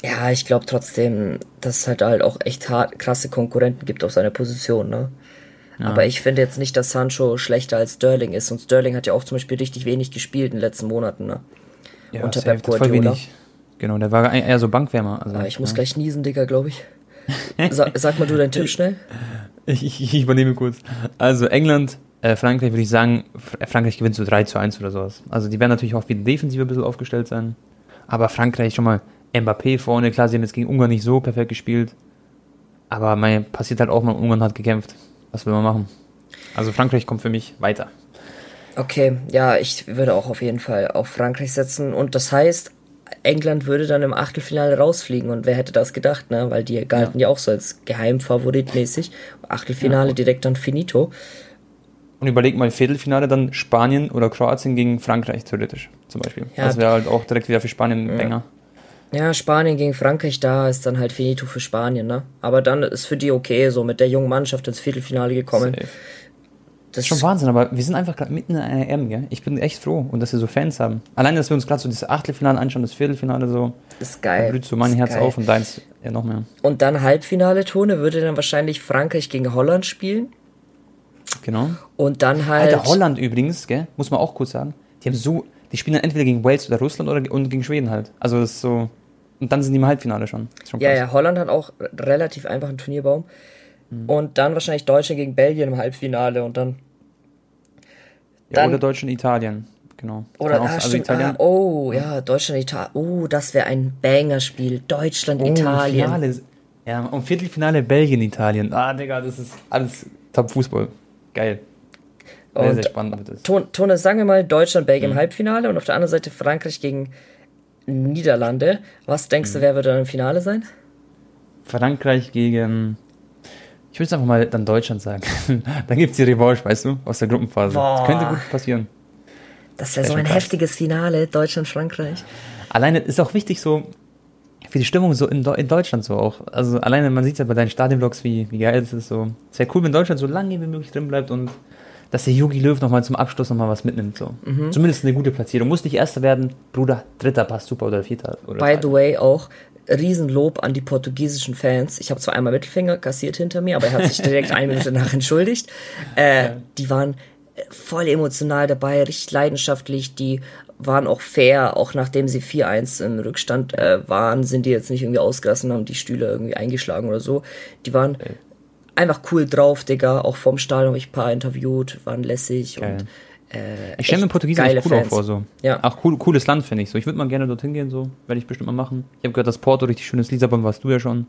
ja, ich glaube trotzdem, dass es halt halt auch echt hart, krasse Konkurrenten gibt auf seiner Position, ne? Ja. Aber ich finde jetzt nicht, dass Sancho schlechter als Sterling ist. Und Sterling hat ja auch zum Beispiel richtig wenig gespielt in den letzten Monaten, ne? Ja, Unter Pep Guardiola. Genau, der war eher so Bankwärmer. Also, ah, ich muss ja. gleich niesen, Digga, glaube ich. Sag, sag, mal du deinen Tipp schnell. Ich, ich, ich übernehme kurz. Also England, äh, Frankreich würde ich sagen, Frankreich gewinnt so 3 zu 1 oder sowas. Also die werden natürlich auch wieder defensiv ein bisschen aufgestellt sein. Aber Frankreich schon mal Mbappé vorne, klar, sie haben jetzt gegen Ungarn nicht so perfekt gespielt. Aber mein, passiert halt auch mal, Ungarn hat gekämpft. Was will man machen? Also Frankreich kommt für mich weiter. Okay, ja, ich würde auch auf jeden Fall auf Frankreich setzen. Und das heißt, England würde dann im Achtelfinale rausfliegen. Und wer hätte das gedacht, ne? Weil die galten ja, ja auch so als Geheimfavorit mäßig. Achtelfinale ja, direkt dann finito. Und überleg mal, Viertelfinale dann Spanien oder Kroatien gegen Frankreich theoretisch zum Beispiel. Ja. Das wäre halt auch direkt wieder für Spanien ein Banger. Ja, Spanien gegen Frankreich, da ist dann halt finito für Spanien, ne? Aber dann ist für die okay, so mit der jungen Mannschaft ins Viertelfinale gekommen. Safe. Das ist schon Wahnsinn, aber wir sind einfach gerade mitten in einer EM, gell? Ich bin echt froh und dass wir so Fans haben. Allein, dass wir uns gerade so das Achtelfinale anschauen, das Viertelfinale so. Das ist geil. Da blüht so mein Herz geil. auf und deins ja noch mehr. Und dann Halbfinale, Tone, würde dann wahrscheinlich Frankreich gegen Holland spielen. Genau. Und dann halt. Alter, Holland übrigens, gell? Muss man auch kurz sagen. Die haben so. Die spielen dann entweder gegen Wales oder Russland oder und gegen Schweden halt. Also das ist so. Und dann sind die im Halbfinale schon. schon ja, ja, Holland hat auch relativ einfachen Turnierbaum. Mhm. Und dann wahrscheinlich Deutschland gegen Belgien im Halbfinale und dann. Ja, dann, oder Deutschland, Italien. Genau. Oder ah, also Italien. Ah, oh, ja, Deutschland, Italien. Oh, das wäre ein Banger-Spiel. Deutschland, oh, Italien. Finale. Ja, und Viertelfinale Belgien, Italien. Ah, Digga, das ist alles Top-Fußball. Geil. Sehr, sehr spannend wird es. Tone, sagen wir mal Deutschland, Belgien mhm. im Halbfinale und auf der anderen Seite Frankreich gegen Niederlande. Was denkst du, mhm. wer wird dann im Finale sein? Frankreich gegen. Ich würde es einfach mal dann Deutschland sagen. (laughs) dann gibt es die Revanche, weißt du, aus der Gruppenphase. Boah. Das könnte gut passieren. Das wäre so ein krass. heftiges Finale, Deutschland-Frankreich. Alleine ist auch wichtig so für die Stimmung so in, in Deutschland so auch. Also alleine, man sieht ja bei deinen Stadionvlogs, wie, wie geil es ist so. Es wäre cool, wenn Deutschland so lange wie möglich drin bleibt und dass der Jogi Löw nochmal zum Abschluss nochmal was mitnimmt. So. Mhm. Zumindest eine gute Platzierung. Muss nicht Erster werden, Bruder, Dritter passt super oder Vierter. Oder By the way, auch Riesenlob an die portugiesischen Fans. Ich habe zwar einmal Mittelfinger kassiert hinter mir, aber er hat sich direkt eine Minute nach entschuldigt. Äh. Die waren voll emotional dabei, richtig leidenschaftlich. Die waren auch fair, auch nachdem sie 4-1 im Rückstand äh, waren, sind die jetzt nicht irgendwie ausgelassen, haben die Stühle irgendwie eingeschlagen oder so. Die waren einfach cool drauf, Digga. Auch vom Stadion habe ich ein paar interviewt, waren lässig Geil. und äh, ich stelle mir Portugiesen echt cool Fans. vor, so. Ja. Auch cool, cooles Land, finde ich. So, ich würde mal gerne dorthin gehen, so. Werde ich bestimmt mal machen. Ich habe gehört, dass Porto richtig schönes Lissabon warst du ja schon.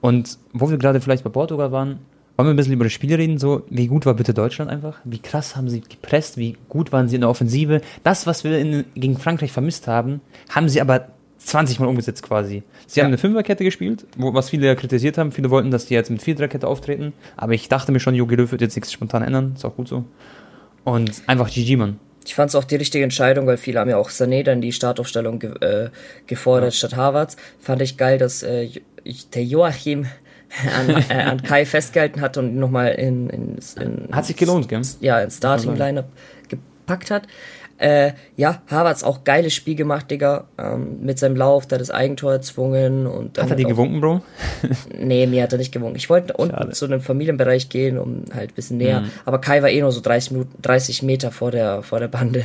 Und wo wir gerade vielleicht bei Portugal waren, wollen wir ein bisschen über das Spiel reden? So, wie gut war bitte Deutschland einfach? Wie krass haben sie gepresst? Wie gut waren sie in der Offensive? Das, was wir in, gegen Frankreich vermisst haben, haben sie aber 20 Mal umgesetzt quasi. Sie ja. haben eine Fünferkette gespielt, wo, was viele kritisiert haben. Viele wollten, dass die jetzt mit Viererkette auftreten. Aber ich dachte mir schon, Jogi Löw wird jetzt nichts spontan ändern. Ist auch gut so. Und einfach GG, Mann. Ich fand es auch die richtige Entscheidung, weil viele haben ja auch Sané dann die Startaufstellung ge äh, gefordert ja. statt Harvards. Fand ich geil, dass äh, der Joachim (laughs) an, äh, an Kai festgehalten hat und nochmal in, in, in, Hat sich gelohnt, gell? Ja, ins Starting-Lineup gepackt hat. Äh, ja, Harvards auch geiles Spiel gemacht, Digga. Ähm, mit seinem Lauf, da das Eigentor erzwungen und Hat er die gewunken, Bro? (laughs) nee, mir hat er nicht gewunken. Ich wollte unten zu einem Familienbereich gehen, um halt ein bisschen näher. Mhm. Aber Kai war eh nur so 30 Minuten, 30 Meter vor der, vor der Bande.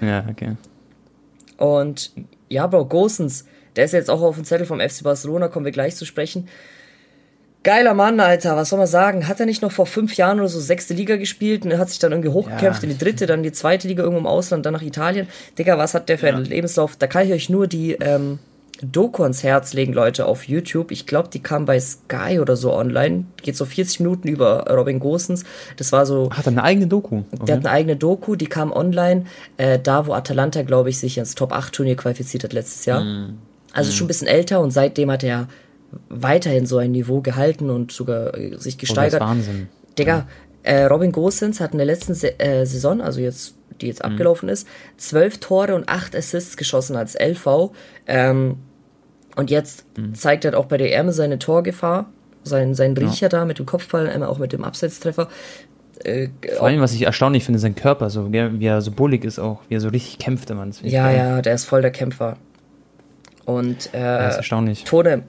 Ja, okay. Und ja, Bro, Gosens, der ist jetzt auch auf dem Zettel vom FC Barcelona, kommen wir gleich zu sprechen. Geiler Mann, Alter, was soll man sagen? Hat er nicht noch vor fünf Jahren oder so sechste Liga gespielt und hat sich dann irgendwie hochgekämpft ja. in die dritte, dann die zweite Liga irgendwo im Ausland, dann nach Italien? Digga, was hat der für ja. einen Lebenslauf? Da kann ich euch nur die ähm, Doku ans Herz legen, Leute, auf YouTube. Ich glaube, die kam bei Sky oder so online. Geht so 40 Minuten über Robin Gosens. Das war so. Hat er eine eigene Doku? Okay. Der hat eine eigene Doku, die kam online, äh, da wo Atalanta, glaube ich, sich ins Top 8 Turnier qualifiziert hat letztes Jahr. Mm. Also schon ein bisschen älter und seitdem hat er weiterhin so ein Niveau gehalten und sogar äh, sich gesteigert. Oh, das ist Wahnsinn. Digga, ja. äh, Robin Gosens hat in der letzten Se äh, Saison, also jetzt, die jetzt mhm. abgelaufen ist, zwölf Tore und acht Assists geschossen als LV. Ähm, und jetzt mhm. zeigt er auch bei der EM seine Torgefahr, sein, sein Riecher ja. da mit dem Kopfball, einmal auch mit dem Absetztreffer. Äh, Vor allem, was ich erstaunlich finde, sein Körper, so wie er so bullig ist auch, wie er so richtig kämpft immer. Ja, ja, der ist voll der Kämpfer. Und äh, ja, ist erstaunlich. Tore,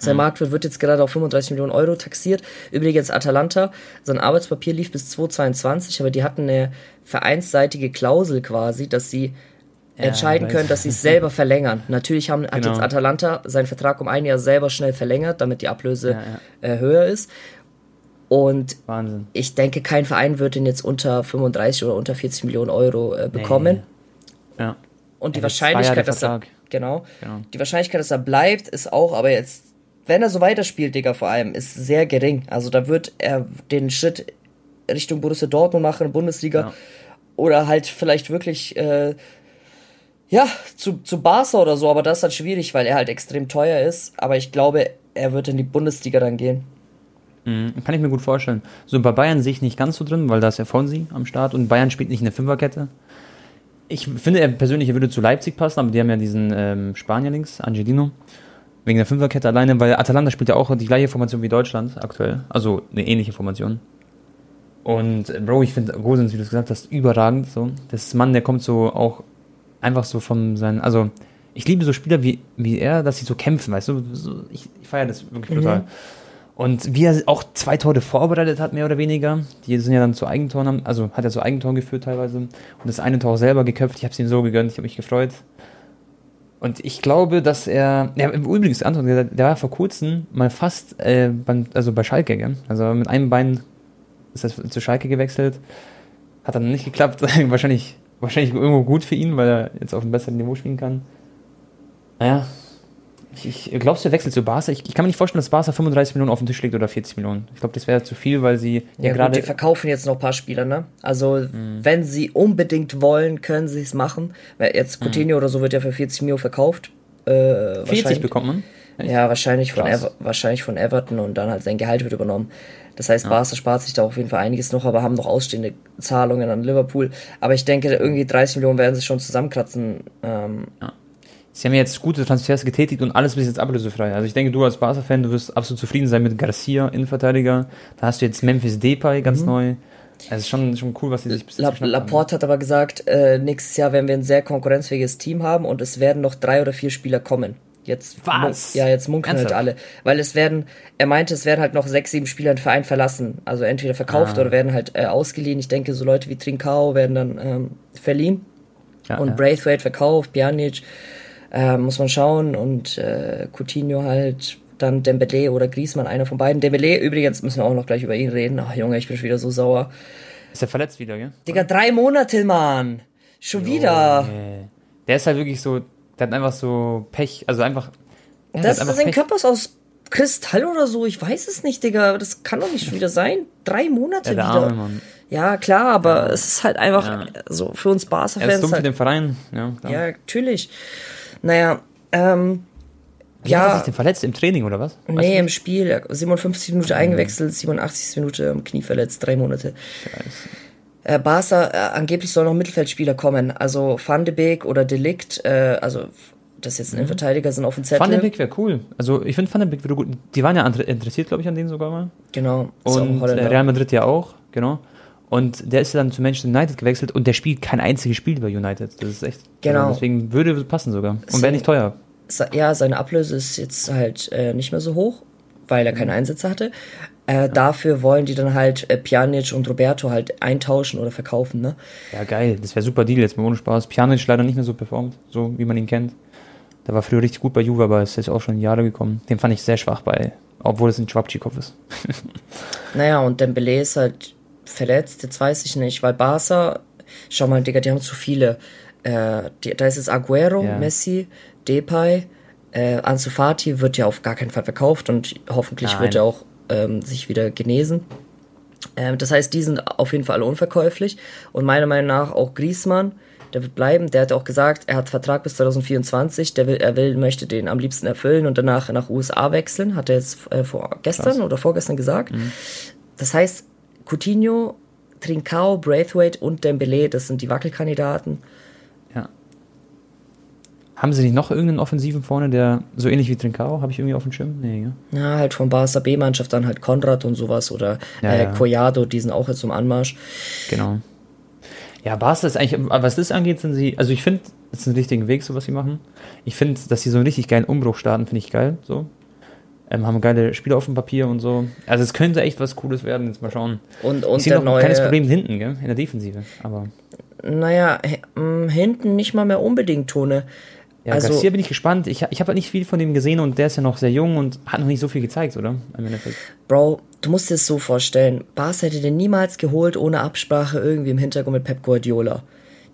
sein mhm. Marktwert wird jetzt gerade auf 35 Millionen Euro taxiert. Übrigens Atalanta, sein Arbeitspapier lief bis 2022, aber die hatten eine vereinsseitige Klausel quasi, dass sie ja, entscheiden können, dass sie es (laughs) selber verlängern. Natürlich haben, genau. hat jetzt Atalanta seinen Vertrag um ein Jahr selber schnell verlängert, damit die Ablöse ja, ja. Äh, höher ist. Und Wahnsinn. ich denke, kein Verein wird ihn jetzt unter 35 oder unter 40 Millionen Euro äh, bekommen. Nee. Ja. Und die Wahrscheinlichkeit, dass er, genau, genau, die Wahrscheinlichkeit, dass er bleibt, ist auch aber jetzt wenn er so weiterspielt, Digga, vor allem, ist sehr gering. Also da wird er den Schritt Richtung Borussia Dortmund machen, Bundesliga. Ja. Oder halt vielleicht wirklich, äh, ja, zu, zu Barca oder so. Aber das ist halt schwierig, weil er halt extrem teuer ist. Aber ich glaube, er wird in die Bundesliga dann gehen. Mhm, kann ich mir gut vorstellen. So bei Bayern sehe ich nicht ganz so drin, weil da ist ja Fonsi am Start und Bayern spielt nicht in der Fünferkette. Ich finde, er persönlich er würde zu Leipzig passen, aber die haben ja diesen ähm, Spanier links, Angelino. Wegen der Fünferkette alleine, weil Atalanta spielt ja auch die gleiche Formation wie Deutschland aktuell. Also eine ähnliche Formation. Und äh, Bro, ich finde Gosens, wie du es gesagt hast, überragend. So. Das ist ein Mann, der kommt so auch einfach so von seinen. Also, ich liebe so Spieler wie, wie er, dass sie so kämpfen, weißt du? So, ich, ich feiere das wirklich mhm. total. Und wie er auch zwei Tore vorbereitet hat, mehr oder weniger. Die sind ja dann zu Eigentoren, also hat er zu Eigentoren geführt teilweise. Und das eine Tor selber geköpft. Ich habe es ihm so gegönnt, ich habe mich gefreut. Und ich glaube, dass er, ja, übrigens, Anton, der, der war vor kurzem mal fast, äh, beim, also bei Schalke, gell? Also mit einem Bein ist er zu Schalke gewechselt. Hat dann nicht geklappt. (laughs) wahrscheinlich, wahrscheinlich irgendwo gut für ihn, weil er jetzt auf einem besseren Niveau spielen kann. Naja, ich, glaubst du, er wechselt zu Barca? Ich, ich, kann mir nicht vorstellen, dass Barca 35 Millionen auf den Tisch legt oder 40 Millionen. Ich glaube, das wäre zu viel, weil sie ja, ja gerade. Die verkaufen jetzt noch ein paar Spieler, ne? Also, mhm. wenn sie unbedingt wollen, können sie es machen. Weil jetzt mhm. Coutinho mhm. oder so wird ja für 40 Millionen verkauft. Äh, 40 bekommt man? Echt? Ja, wahrscheinlich von, Ever wahrscheinlich von Everton und dann halt sein Gehalt wird übernommen. Das heißt, ja. Barca spart sich da auf jeden Fall einiges noch, aber haben noch ausstehende Zahlungen an Liverpool. Aber ich denke, irgendwie 30 Millionen werden sie schon zusammenkratzen. Ähm, ja sie haben jetzt gute Transfers getätigt und alles bis jetzt ablösefrei. Also ich denke, du als Barca-Fan, du wirst absolut zufrieden sein mit Garcia, Innenverteidiger. Da hast du jetzt Memphis Depay, ganz mhm. neu. Es ist schon, schon cool, was sie sich bis jetzt La Laporte hat aber gesagt, äh, nächstes Jahr werden wir ein sehr konkurrenzfähiges Team haben und es werden noch drei oder vier Spieler kommen. Jetzt, Was? Ja, jetzt munkeln halt alle. Weil es werden, er meinte, es werden halt noch sechs, sieben Spieler den Verein verlassen. Also entweder verkauft ah. oder werden halt äh, ausgeliehen. Ich denke, so Leute wie Trincao werden dann ähm, verliehen. Ja, und ja. Braithwaite verkauft, Pjanic. Äh, muss man schauen. Und äh, Coutinho halt, dann Dembele oder Griezmann, einer von beiden. Dembele, übrigens müssen wir auch noch gleich über ihn reden. Ach Junge, ich bin schon wieder so sauer. Ist er verletzt wieder, gell? Digga, drei Monate, Mann. Schon jo, wieder. Der ist halt wirklich so, der hat einfach so Pech, also einfach. Das, halt sein Pech. Körper ist aus Kristall oder so, ich weiß es nicht, Digga. Das kann doch nicht schon wieder sein. Drei Monate ja, wieder. Arme, Mann. Ja, klar, aber ja. es ist halt einfach ja. so für uns Barca-Fans. Er ist dumm halt, für den Verein, ja. Klar. Ja, natürlich. Naja, ähm, Wie ja. Hat er sich denn verletzt im Training oder was? Weißt nee, im Spiel. 57 Minuten eingewechselt, 87 Minute am Knie verletzt, drei Monate. Scheiße. Äh, Barca, äh, angeblich soll noch Mittelfeldspieler kommen. Also Van de Beek oder Delikt, äh, also das jetzt ein mhm. Verteidiger sind auf dem Zettel. Van de Beek wäre cool. Also ich finde Van de Beek wäre gut. Die waren ja interessiert, glaube ich, an denen sogar mal. Genau. Und äh, Real Madrid ja auch, genau. Und der ist dann zu Manchester United gewechselt und der spielt kein einziges Spiel bei United. Das ist echt. Genau. Also deswegen würde passen sogar. Und wäre nicht teuer. Ja, seine Ablöse ist jetzt halt äh, nicht mehr so hoch, weil er keine mhm. Einsätze hatte. Äh, dafür wollen die dann halt äh, Pjanic und Roberto halt eintauschen oder verkaufen, ne? Ja, geil. Das wäre super Deal jetzt mal ohne Spaß. Pjanic leider nicht mehr so performt, so wie man ihn kennt. Der war früher richtig gut bei Juve, aber ist jetzt auch schon Jahre gekommen. Den fand ich sehr schwach bei, obwohl es ein Schwabtschikow ist. (laughs) naja, und Dembele ist halt verletzt, jetzt weiß ich nicht, weil Barca, schau mal, Digga, die haben zu viele. Äh, die, da ist jetzt Aguero, ja. Messi, Depay, äh, Ansu Fati wird ja auf gar keinen Fall verkauft und hoffentlich Nein. wird er auch ähm, sich wieder genesen. Ähm, das heißt, die sind auf jeden Fall alle unverkäuflich. Und meiner Meinung nach auch Griezmann, der wird bleiben. Der hat auch gesagt, er hat Vertrag bis 2024. Der will, er will, möchte den am liebsten erfüllen und danach nach USA wechseln. Hat er jetzt äh, vor gestern Krass. oder vorgestern gesagt. Mhm. Das heißt, Coutinho, Trincao, Braithwaite und Dembele, das sind die Wackelkandidaten. Haben sie nicht noch irgendeinen Offensiven vorne, der so ähnlich wie Trincao, habe ich irgendwie auf dem Schirm? Nee, ja. Na, halt von Barca B-Mannschaft dann halt Konrad und sowas oder ja, äh, ja. Collado, die sind auch jetzt zum Anmarsch. Genau. Ja, Barca ist eigentlich, was das angeht, sind sie, also ich finde, das ist ein richtiger Weg, so was sie machen. Ich finde, dass sie so einen richtig geilen Umbruch starten, finde ich geil, so. Ähm, haben geile Spieler auf dem Papier und so. Also es könnte echt was Cooles werden, jetzt mal schauen. Und, und sehe noch neue... ein kleines Problem hinten, gell, in der Defensive, aber... Naja, hinten nicht mal mehr unbedingt, Tone. Ja, also, Garcia bin ich gespannt. Ich, ich habe halt nicht viel von dem gesehen und der ist ja noch sehr jung und hat noch nicht so viel gezeigt, oder? Bro, du musst dir es so vorstellen. Bas hätte den niemals geholt ohne Absprache irgendwie im Hintergrund mit Pep Guardiola.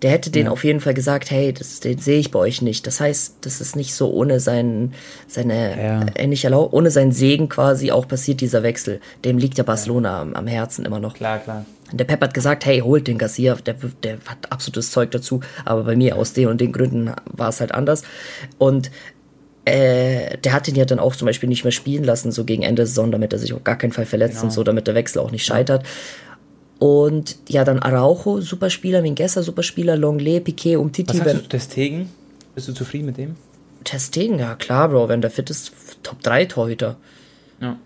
Der hätte den ja. auf jeden Fall gesagt, hey, das, den sehe ich bei euch nicht. Das heißt, das ist nicht so ohne sein, seine, ja. äh, nicht erlaubt, ohne seinen Segen quasi auch passiert dieser Wechsel. Dem liegt ja Barcelona ja. Am, am Herzen immer noch. Klar, klar. Der Pep hat gesagt, hey, holt den Garcia, der, der hat absolutes Zeug dazu, aber bei mir aus den und den Gründen war es halt anders. Und äh, der hat ihn ja dann auch zum Beispiel nicht mehr spielen lassen, so gegen Ende der Saison, damit er sich auf gar keinen Fall verletzt genau. und so, damit der Wechsel auch nicht scheitert. Und ja, dann Araujo, super Spieler, Mingueza, super Spieler, Longley, Piquet, Umtiti. Was sagst du Testegen? Bist du zufrieden mit dem? Testegen, ja klar, Bro, wenn der fit ist, Top 3 Torhüter. Ja.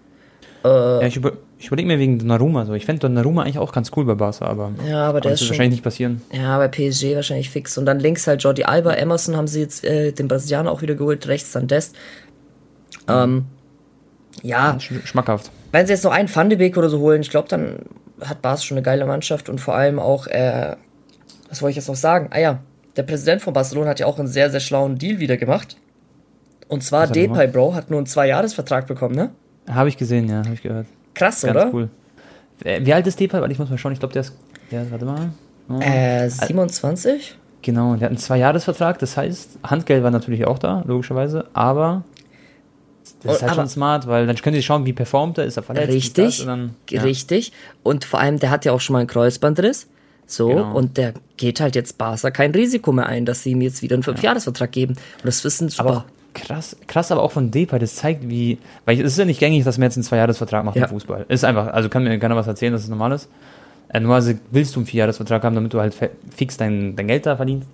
Äh, ja, ich, über, ich überlege mir wegen Donnarumma so. Ich fände Donnarumma eigentlich auch ganz cool bei Barca, aber, ja, aber der ist schon, wahrscheinlich nicht passieren. Ja, bei PSG wahrscheinlich fix. Und dann links halt Jordi Alba, Emerson haben sie jetzt äh, den Brasilianer auch wieder geholt, rechts dann Dest. Ähm, ja. Schmackhaft. Wenn sie jetzt noch einen Van de Beek oder so holen, ich glaube, dann hat Barca schon eine geile Mannschaft und vor allem auch, äh, was wollte ich jetzt noch sagen? Ah ja, der Präsident von Barcelona hat ja auch einen sehr, sehr schlauen Deal wieder gemacht. Und zwar Depay, Bro, hat nur einen Zwei-Jahres-Vertrag bekommen, ne? Habe ich gesehen, ja, habe ich gehört. Krass, Ganz oder? cool. Äh, wie alt ist Depay? Weil ich muss mal schauen, ich glaube, der ist, der, warte mal. Oh. Äh, 27? Genau, der hat einen Zwei-Jahres-Vertrag, das heißt, Handgeld war natürlich auch da, logischerweise, aber das ist halt schon smart, weil dann können sie schauen, wie performt er, ist er verletzt. Richtig, und dann, ja. richtig. Und vor allem, der hat ja auch schon mal einen Kreuzbandriss. So, genau. und der geht halt jetzt Barca kein Risiko mehr ein, dass sie ihm jetzt wieder einen Fünfjahresvertrag geben. Und das wissen super. Aber krass, krass, aber auch von Depay, das zeigt, wie, weil es ist ja nicht gängig, dass man jetzt einen Zweijahresvertrag macht ja. im Fußball. Ist einfach, also kann mir keiner was erzählen, dass es normal ist. Äh, normalerweise willst du einen Vierjahresvertrag haben, damit du halt fix dein, dein Geld da verdienst.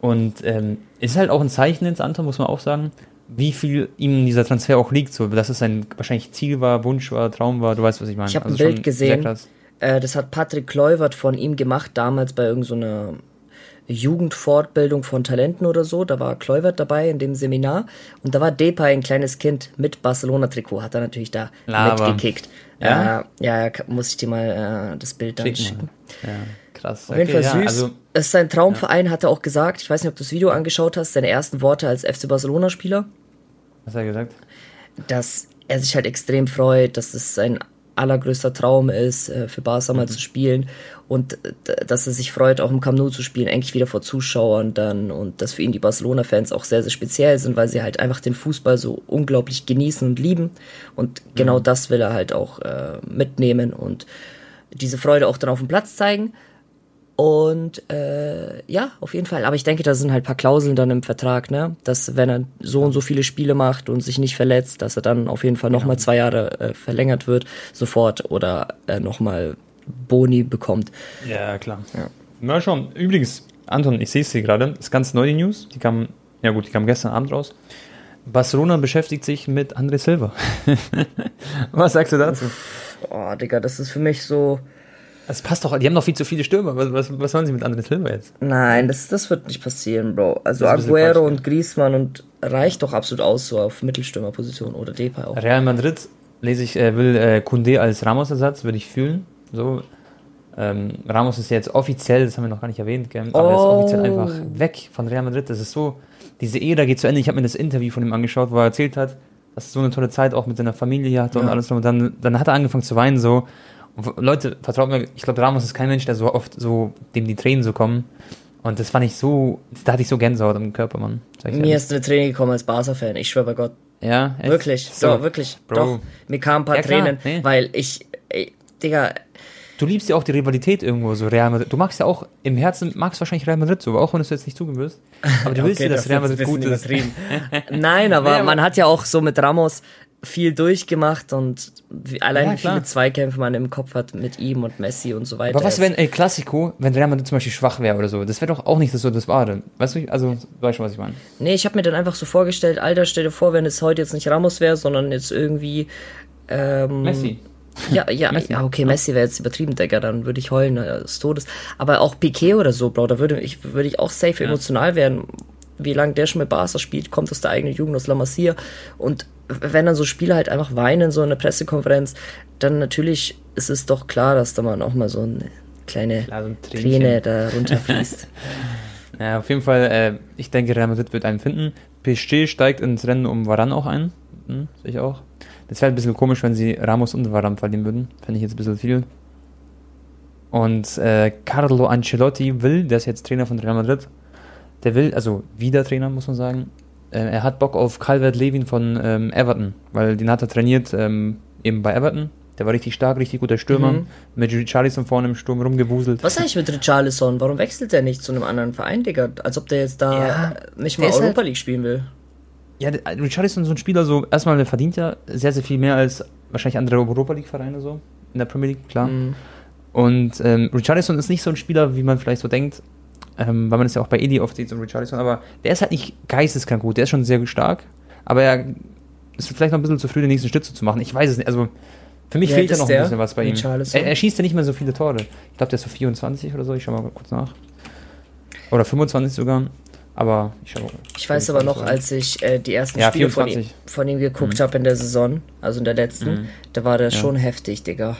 Und ähm, ist halt auch ein Zeichen ins Anton, muss man auch sagen, wie viel ihm dieser Transfer auch liegt, so dass es sein wahrscheinlich Ziel war, Wunsch war, Traum war, du weißt, was ich meine. Ich habe also ein Bild gesehen, äh, das hat Patrick Kluivert von ihm gemacht, damals bei irgendeiner so Jugendfortbildung von Talenten oder so, da war Kluivert dabei in dem Seminar und da war Depay ein kleines Kind mit Barcelona-Trikot, hat er natürlich da Lava. mitgekickt. Ja? Äh, ja, muss ich dir mal äh, das Bild dann Schick schicken. Ja, krass. Auf jeden Fall süß. Ja, also es ist sein Traumverein, ja. hat er auch gesagt. Ich weiß nicht, ob du das Video angeschaut hast, seine ersten Worte als FC Barcelona-Spieler. Was hat er gesagt? Dass er sich halt extrem freut, dass es sein allergrößter Traum ist, äh, für Barca mhm. mal zu spielen und dass er sich freut, auch im Camp Nou zu spielen, eigentlich wieder vor Zuschauern dann und dass für ihn die Barcelona-Fans auch sehr, sehr speziell sind, weil sie halt einfach den Fußball so unglaublich genießen und lieben und genau mhm. das will er halt auch äh, mitnehmen und diese Freude auch dann auf dem Platz zeigen. Und äh, ja, auf jeden Fall. Aber ich denke, da sind halt paar Klauseln dann im Vertrag, ne? Dass wenn er so und so viele Spiele macht und sich nicht verletzt, dass er dann auf jeden Fall nochmal zwei Jahre äh, verlängert wird, sofort oder äh, nochmal Boni bekommt. Ja, klar. Ja. Mal schauen. Übrigens, Anton, ich sehe es hier gerade, ist ganz neu die News. Die kam, ja gut, die kam gestern Abend raus. Barcelona beschäftigt sich mit André Silva. (laughs) Was sagst du dazu? Oh, Digga, das ist für mich so. Das passt doch, die haben doch viel zu viele Stürmer. Was, was, was wollen sie mit André Silva jetzt? Nein, das, das wird nicht passieren, Bro. Also Aguero und Griezmann und reicht doch absolut aus, so auf Mittelstürmerposition oder Depay auch. Real Madrid lese ich, äh, will äh, Kunde als Ramos-Ersatz, würde ich fühlen. So. Ähm, Ramos ist jetzt offiziell, das haben wir noch gar nicht erwähnt, gell? aber oh. er ist offiziell oh. einfach weg von Real Madrid. Das ist so, diese Ära geht zu Ende. Ich habe mir das Interview von ihm angeschaut, wo er erzählt hat, dass er so eine tolle Zeit auch mit seiner Familie hatte ja. und alles. Und dann, dann hat er angefangen zu weinen so. Leute, vertraut mir, ich glaube, Ramos ist kein Mensch, der so oft so, dem die Tränen so kommen. Und das fand ich so, da hatte ich so Gänsehaut im Körper, Mann. Mir ist eine Träne gekommen als Barca-Fan, ich schwöre bei Gott. Ja, echt? Wirklich, so, so wirklich, Bro. doch. Mir kamen ein paar ja, Tränen, nee. weil ich, ey, Digga, du liebst ja auch die Rivalität irgendwo, so Real Madrid. Du magst ja auch im Herzen, magst wahrscheinlich Real Madrid so, auch wenn du es jetzt nicht zugeben wirst. Aber du (laughs) willst okay, ja, dass das Real Madrid gut ist. (laughs) Nein, aber, nee, aber man hat ja auch so mit Ramos viel durchgemacht und wie, allein ja, wie viele Zweikämpfe man im Kopf hat mit ihm und Messi und so weiter. Aber was, wenn, ey, Klassiko, wenn Real Madrid zum Beispiel schwach wäre oder so, das wäre doch auch nicht so das Wahre. Weißt du, also, weißt du, was ich meine? Nee, ich habe mir dann einfach so vorgestellt, Alter, stell dir vor, wenn es heute jetzt nicht Ramos wäre, sondern jetzt irgendwie, ähm, Messi. Ja, ja, ja, okay, Messi wäre jetzt übertrieben, Digga, dann würde ich heulen äh, des Todes. Aber auch Piquet oder so, Bro, da würde ich, würde ich auch safe ja. emotional werden. Wie lange der schon mit Barca spielt, kommt aus der eigenen Jugend, aus La Masia. Und wenn dann so Spieler halt einfach weinen, so in der Pressekonferenz, dann natürlich ist es doch klar, dass da man auch mal so eine kleine klar, so ein Träne da runterfließt. (laughs) ja, auf jeden Fall, äh, ich denke, Real Madrid wird einen finden. PSG steigt ins Rennen um Varan auch ein. Hm, sehe ich auch. Das wäre ein bisschen komisch, wenn sie Ramos und Varane verlieren würden. Fände ich jetzt ein bisschen viel. Und äh, Carlo Ancelotti will, der ist jetzt Trainer von Real Madrid, der will, also wieder Trainer, muss man sagen, äh, er hat Bock auf Calvert Levin von ähm, Everton, weil den hat er trainiert ähm, eben bei Everton. Der war richtig stark, richtig guter Stürmer. Mhm. Mit Richarlison vorne im Sturm rumgewuselt. Was eigentlich mit Richarlison? Warum wechselt der nicht zu einem anderen Verein, Digga? Als ob der jetzt da ja, nicht mal Europa halt League spielen will. Ja, Richarlison ist so ein Spieler, so erstmal, der verdient ja sehr, sehr viel mehr als wahrscheinlich andere Europa League-Vereine so in der Premier League, klar. Mhm. Und ähm, Richarlison ist nicht so ein Spieler, wie man vielleicht so denkt, ähm, weil man es ja auch bei Edi oft sieht, so Richarlison, aber der ist halt nicht geisteskrank gut, der ist schon sehr stark, aber er ist vielleicht noch ein bisschen zu früh, den nächsten Stütze zu machen. Ich weiß es nicht, also für mich ja, fehlt ja noch ein bisschen was bei ihm. Er, er, schießt ja nicht mehr so viele Tore. Ich glaube, der ist so 24 oder so, ich schau mal kurz nach. Oder 25 sogar. Aber ich schau Ich weiß aber noch, als ich äh, die ersten ja, Spiele von ihm, von ihm, geguckt mhm. habe in der Saison, also in der letzten, mhm. da war der ja. schon heftig, Digga.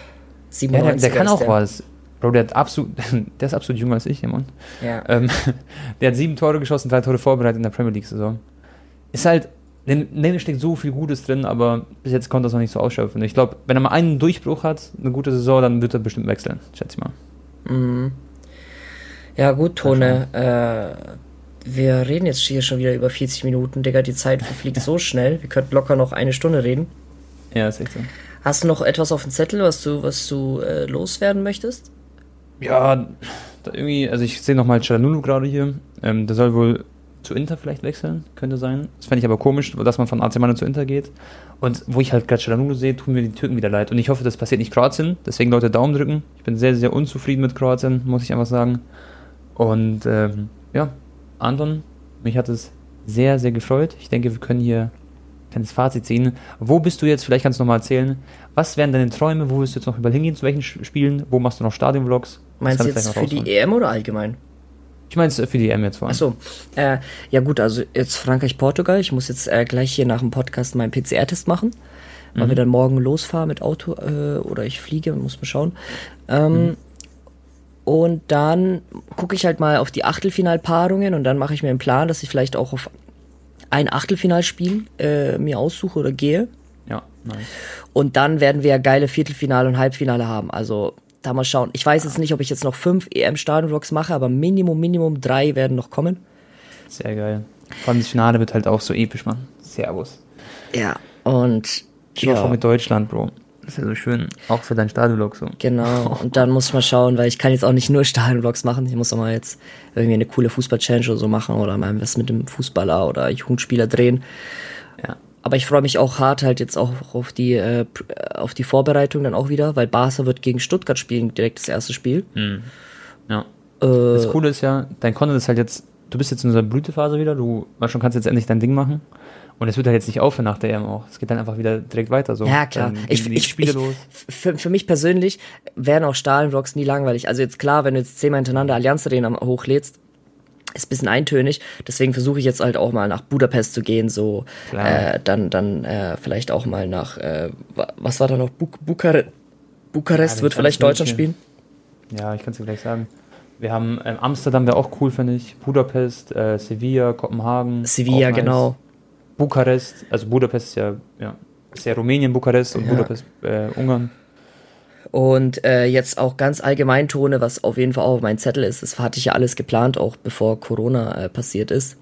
97 ja, der, der kann auch der. was. Bro, der, hat absolut, (laughs) der ist absolut jünger als ich, ja, Mann. Ja. Ähm, (laughs) der hat sieben Tore geschossen, drei Tore vorbereitet in der Premier League-Saison. Ist halt, in dem steckt so viel Gutes drin, aber bis jetzt konnte er es noch nicht so ausschöpfen. Ich glaube, wenn er mal einen Durchbruch hat, eine gute Saison, dann wird er bestimmt wechseln, schätze ich mal. Mhm. Ja, gut, Tone. Äh, wir reden jetzt hier schon wieder über 40 Minuten, Digga. Die Zeit verfliegt so (laughs) schnell. Wir könnten locker noch eine Stunde reden. Ja, ist echt so. Hast du noch etwas auf dem Zettel, was du, was du äh, loswerden möchtest? Ja, irgendwie, also ich sehe nochmal Chalanulu gerade hier. Ähm, der soll wohl zu Inter vielleicht wechseln, könnte sein. Das fände ich aber komisch, dass man von AC Mailand zu Inter geht. Und wo ich halt gerade Chalanulu sehe, tun mir die Türken wieder leid. Und ich hoffe, das passiert nicht Kroatien. Deswegen Leute Daumen drücken. Ich bin sehr, sehr unzufrieden mit Kroatien, muss ich einfach sagen. Und ähm, ja, Anton, mich hat es sehr, sehr gefreut. Ich denke, wir können hier ein kleines Fazit ziehen. Wo bist du jetzt? Vielleicht kannst du nochmal erzählen. Was wären deine Träume? Wo willst du jetzt noch überall hingehen? Zu welchen Spielen? Wo machst du noch Stadionvlogs? Meinst du jetzt für die EM oder allgemein? Ich meine es für die EM jetzt vor allem. Achso, äh, ja gut, also jetzt Frankreich-Portugal. Ich muss jetzt äh, gleich hier nach dem Podcast meinen PCR-Test machen, weil mhm. wir dann morgen losfahren mit Auto äh, oder ich fliege, muss man schauen. Ähm, mhm. Und dann gucke ich halt mal auf die Achtelfinalpaarungen und dann mache ich mir einen Plan, dass ich vielleicht auch auf ein Achtelfinalspiel äh, mir aussuche oder gehe. Ja. Nice. Und dann werden wir ja geile Viertelfinale und Halbfinale haben. Also da mal schauen. Ich weiß jetzt nicht, ob ich jetzt noch fünf EM-Stadion-Vlogs mache, aber Minimum, Minimum drei werden noch kommen. Sehr geil. Vor allem das Finale wird halt auch so episch, Mann. Servus. Ja, und. Ich ja. mit Deutschland, Bro. Das ist ja so schön. Auch für deinen Stadionvlog so. Genau. (laughs) Und dann muss man schauen, weil ich kann jetzt auch nicht nur Stadionvlogs machen. Ich muss auch mal jetzt irgendwie eine coole Fußball-Challenge oder so machen oder mal was mit dem Fußballer oder Jugendspieler drehen. Aber ich freue mich auch hart halt jetzt auch auf die, äh, auf die Vorbereitung dann auch wieder, weil Barca wird gegen Stuttgart spielen, direkt das erste Spiel. Mhm. Ja. Äh, das Coole ist ja, dein Content ist halt jetzt, du bist jetzt in unserer Blütephase wieder, du schon kannst jetzt endlich dein Ding machen. Und es wird halt jetzt nicht aufhören nach der EM auch. Es geht dann einfach wieder direkt weiter so. Ja, klar. ich, ich, Spiele ich, los. Für, für mich persönlich werden auch Stahlenvlogs nie langweilig. Also jetzt klar, wenn du jetzt zehnmal hintereinander Allianz Arena hochlädst, ist ein bisschen eintönig. Deswegen versuche ich jetzt halt auch mal nach Budapest zu gehen, so äh, dann dann äh, vielleicht auch mal nach äh, was war da noch Buk Bukare Bukarest ja, wird vielleicht Deutschland spielen. Ja, ich kann es dir gleich sagen. Wir haben ähm, Amsterdam wäre auch cool, finde ich. Budapest, äh, Sevilla, Kopenhagen. Sevilla, nice. genau. Bukarest, also Budapest ist ja, ja, ist ja Rumänien, Bukarest und ja. Budapest, äh, Ungarn. Und äh, jetzt auch ganz allgemein Tone, was auf jeden Fall auch auf meinem Zettel ist, das hatte ich ja alles geplant, auch bevor Corona äh, passiert ist,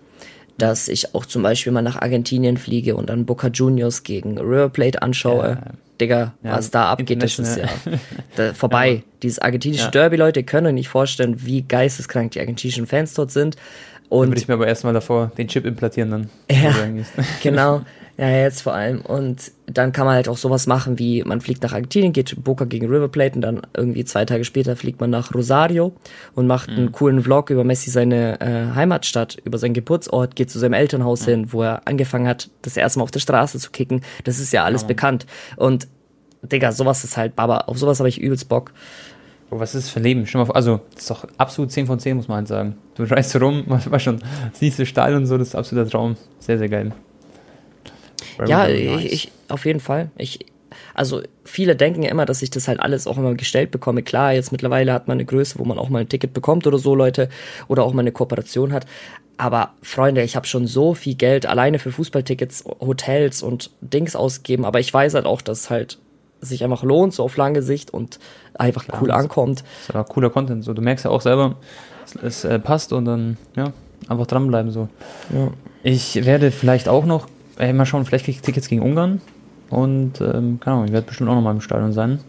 dass ich auch zum Beispiel mal nach Argentinien fliege und dann Boca Juniors gegen River Plate anschaue. Ja. Digga, ja, was da abgeht, das ist ja da, vorbei. Ja. Dieses argentinische Derby, Leute, können nicht vorstellen, wie geisteskrank die argentinischen Fans dort sind. Und würde ich mir aber erstmal davor den Chip implantieren dann. Ja, (laughs) genau. Ja, jetzt vor allem. Und dann kann man halt auch sowas machen wie, man fliegt nach Argentinien, geht Boca gegen River Plate und dann irgendwie zwei Tage später fliegt man nach Rosario und macht mhm. einen coolen Vlog über Messi seine äh, Heimatstadt, über seinen Geburtsort, geht zu seinem Elternhaus mhm. hin, wo er angefangen hat, das erste Mal auf der Straße zu kicken. Das ist ja alles ja, bekannt. Und Digga, sowas ist halt Baba. Auf sowas habe ich übelst Bock. Bro, was ist das für ein Leben? Mal also, das ist doch absolut 10 von 10, muss man halt sagen. Du reist rum, (laughs) war schon, siehst du Stahl und so, das ist absoluter Traum. Sehr, sehr geil. Ja, nice. ich, ich, auf jeden Fall. Ich, also, viele denken ja immer, dass ich das halt alles auch immer gestellt bekomme. Klar, jetzt mittlerweile hat man eine Größe, wo man auch mal ein Ticket bekommt oder so, Leute, oder auch mal eine Kooperation hat. Aber Freunde, ich habe schon so viel Geld alleine für Fußballtickets, Hotels und Dings ausgegeben. Aber ich weiß halt auch, dass halt sich einfach lohnt, so auf lange Sicht und einfach Klar, cool ankommt. Das ist ja cooler Content. So, du merkst ja auch selber, es, es äh, passt und dann, ja, einfach dranbleiben so. Ja. Ich werde vielleicht auch noch, äh, mal schauen, vielleicht kriege ich Tickets gegen Ungarn und, ähm, keine Ahnung, ich werde bestimmt auch noch mal im Stadion sein.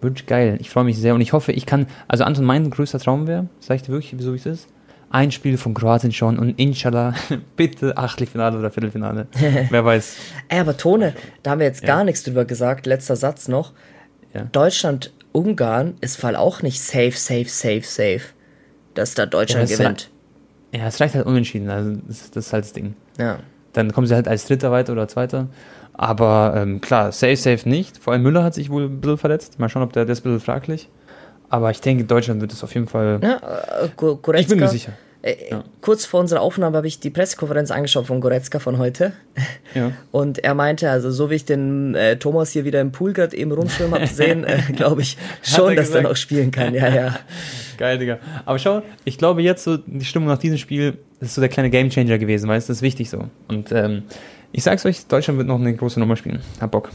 Wird geil. Ich freue mich sehr und ich hoffe, ich kann, also Anton, mein größter Traum wäre, sag ich dir wirklich, wieso ich es ist, ein Spiel von Kroatien schon und inshallah (laughs) bitte Achtelfinale oder Viertelfinale. (laughs) Wer weiß. Ey, aber Tone, da haben wir jetzt ja. gar nichts drüber gesagt. Letzter Satz noch. Ja. Deutschland, Ungarn ist Fall auch nicht safe, safe, safe, safe, dass da Deutschland ja, gewinnt. Ja, es reicht halt unentschieden. Also das, das, ist halt das Ding. Ja. Dann kommen sie halt als Dritter weiter oder Zweiter. Aber ähm, klar, safe, safe nicht. Vor allem Müller hat sich wohl ein bisschen verletzt. Mal schauen, ob der, der ist ein bisschen fraglich. Aber ich denke, Deutschland wird es auf jeden Fall. Ja, äh, Goretzka, ich bin mir sicher. Äh, ja. Kurz vor unserer Aufnahme habe ich die Pressekonferenz angeschaut von Goretzka von heute. Ja. (laughs) Und er meinte, also so wie ich den äh, Thomas hier wieder im Pool gerade eben rumschwimmen habe (laughs) sehen, äh, glaube ich schon, dass er noch spielen kann. Ja, ja. (laughs) Geil, Digga. Aber schau, ich glaube jetzt so, die Stimmung nach diesem Spiel ist so der kleine Gamechanger gewesen, weil es ist wichtig so. Und ähm, ich sag's euch, Deutschland wird noch eine große Nummer spielen. Hab Bock.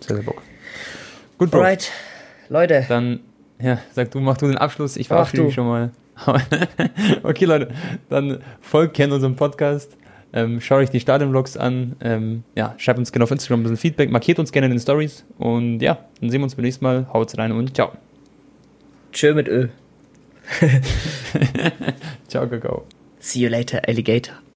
Sehr, sehr Bock. Gut, Bro. Alright, Leute. Dann ja, sag du, mach du den Abschluss. Ich verabschiede mich schon mal. (laughs) okay, Leute, dann folgt gerne unserem Podcast. Ähm, schaut euch die Stadionvlogs an. Ähm, ja, schreibt uns gerne auf Instagram ein bisschen Feedback. Markiert uns gerne in den Stories. Und ja, dann sehen wir uns beim nächsten Mal. Haut rein und ciao. Tschö mit Ö. (laughs) ciao, Kakao. See you later, Alligator.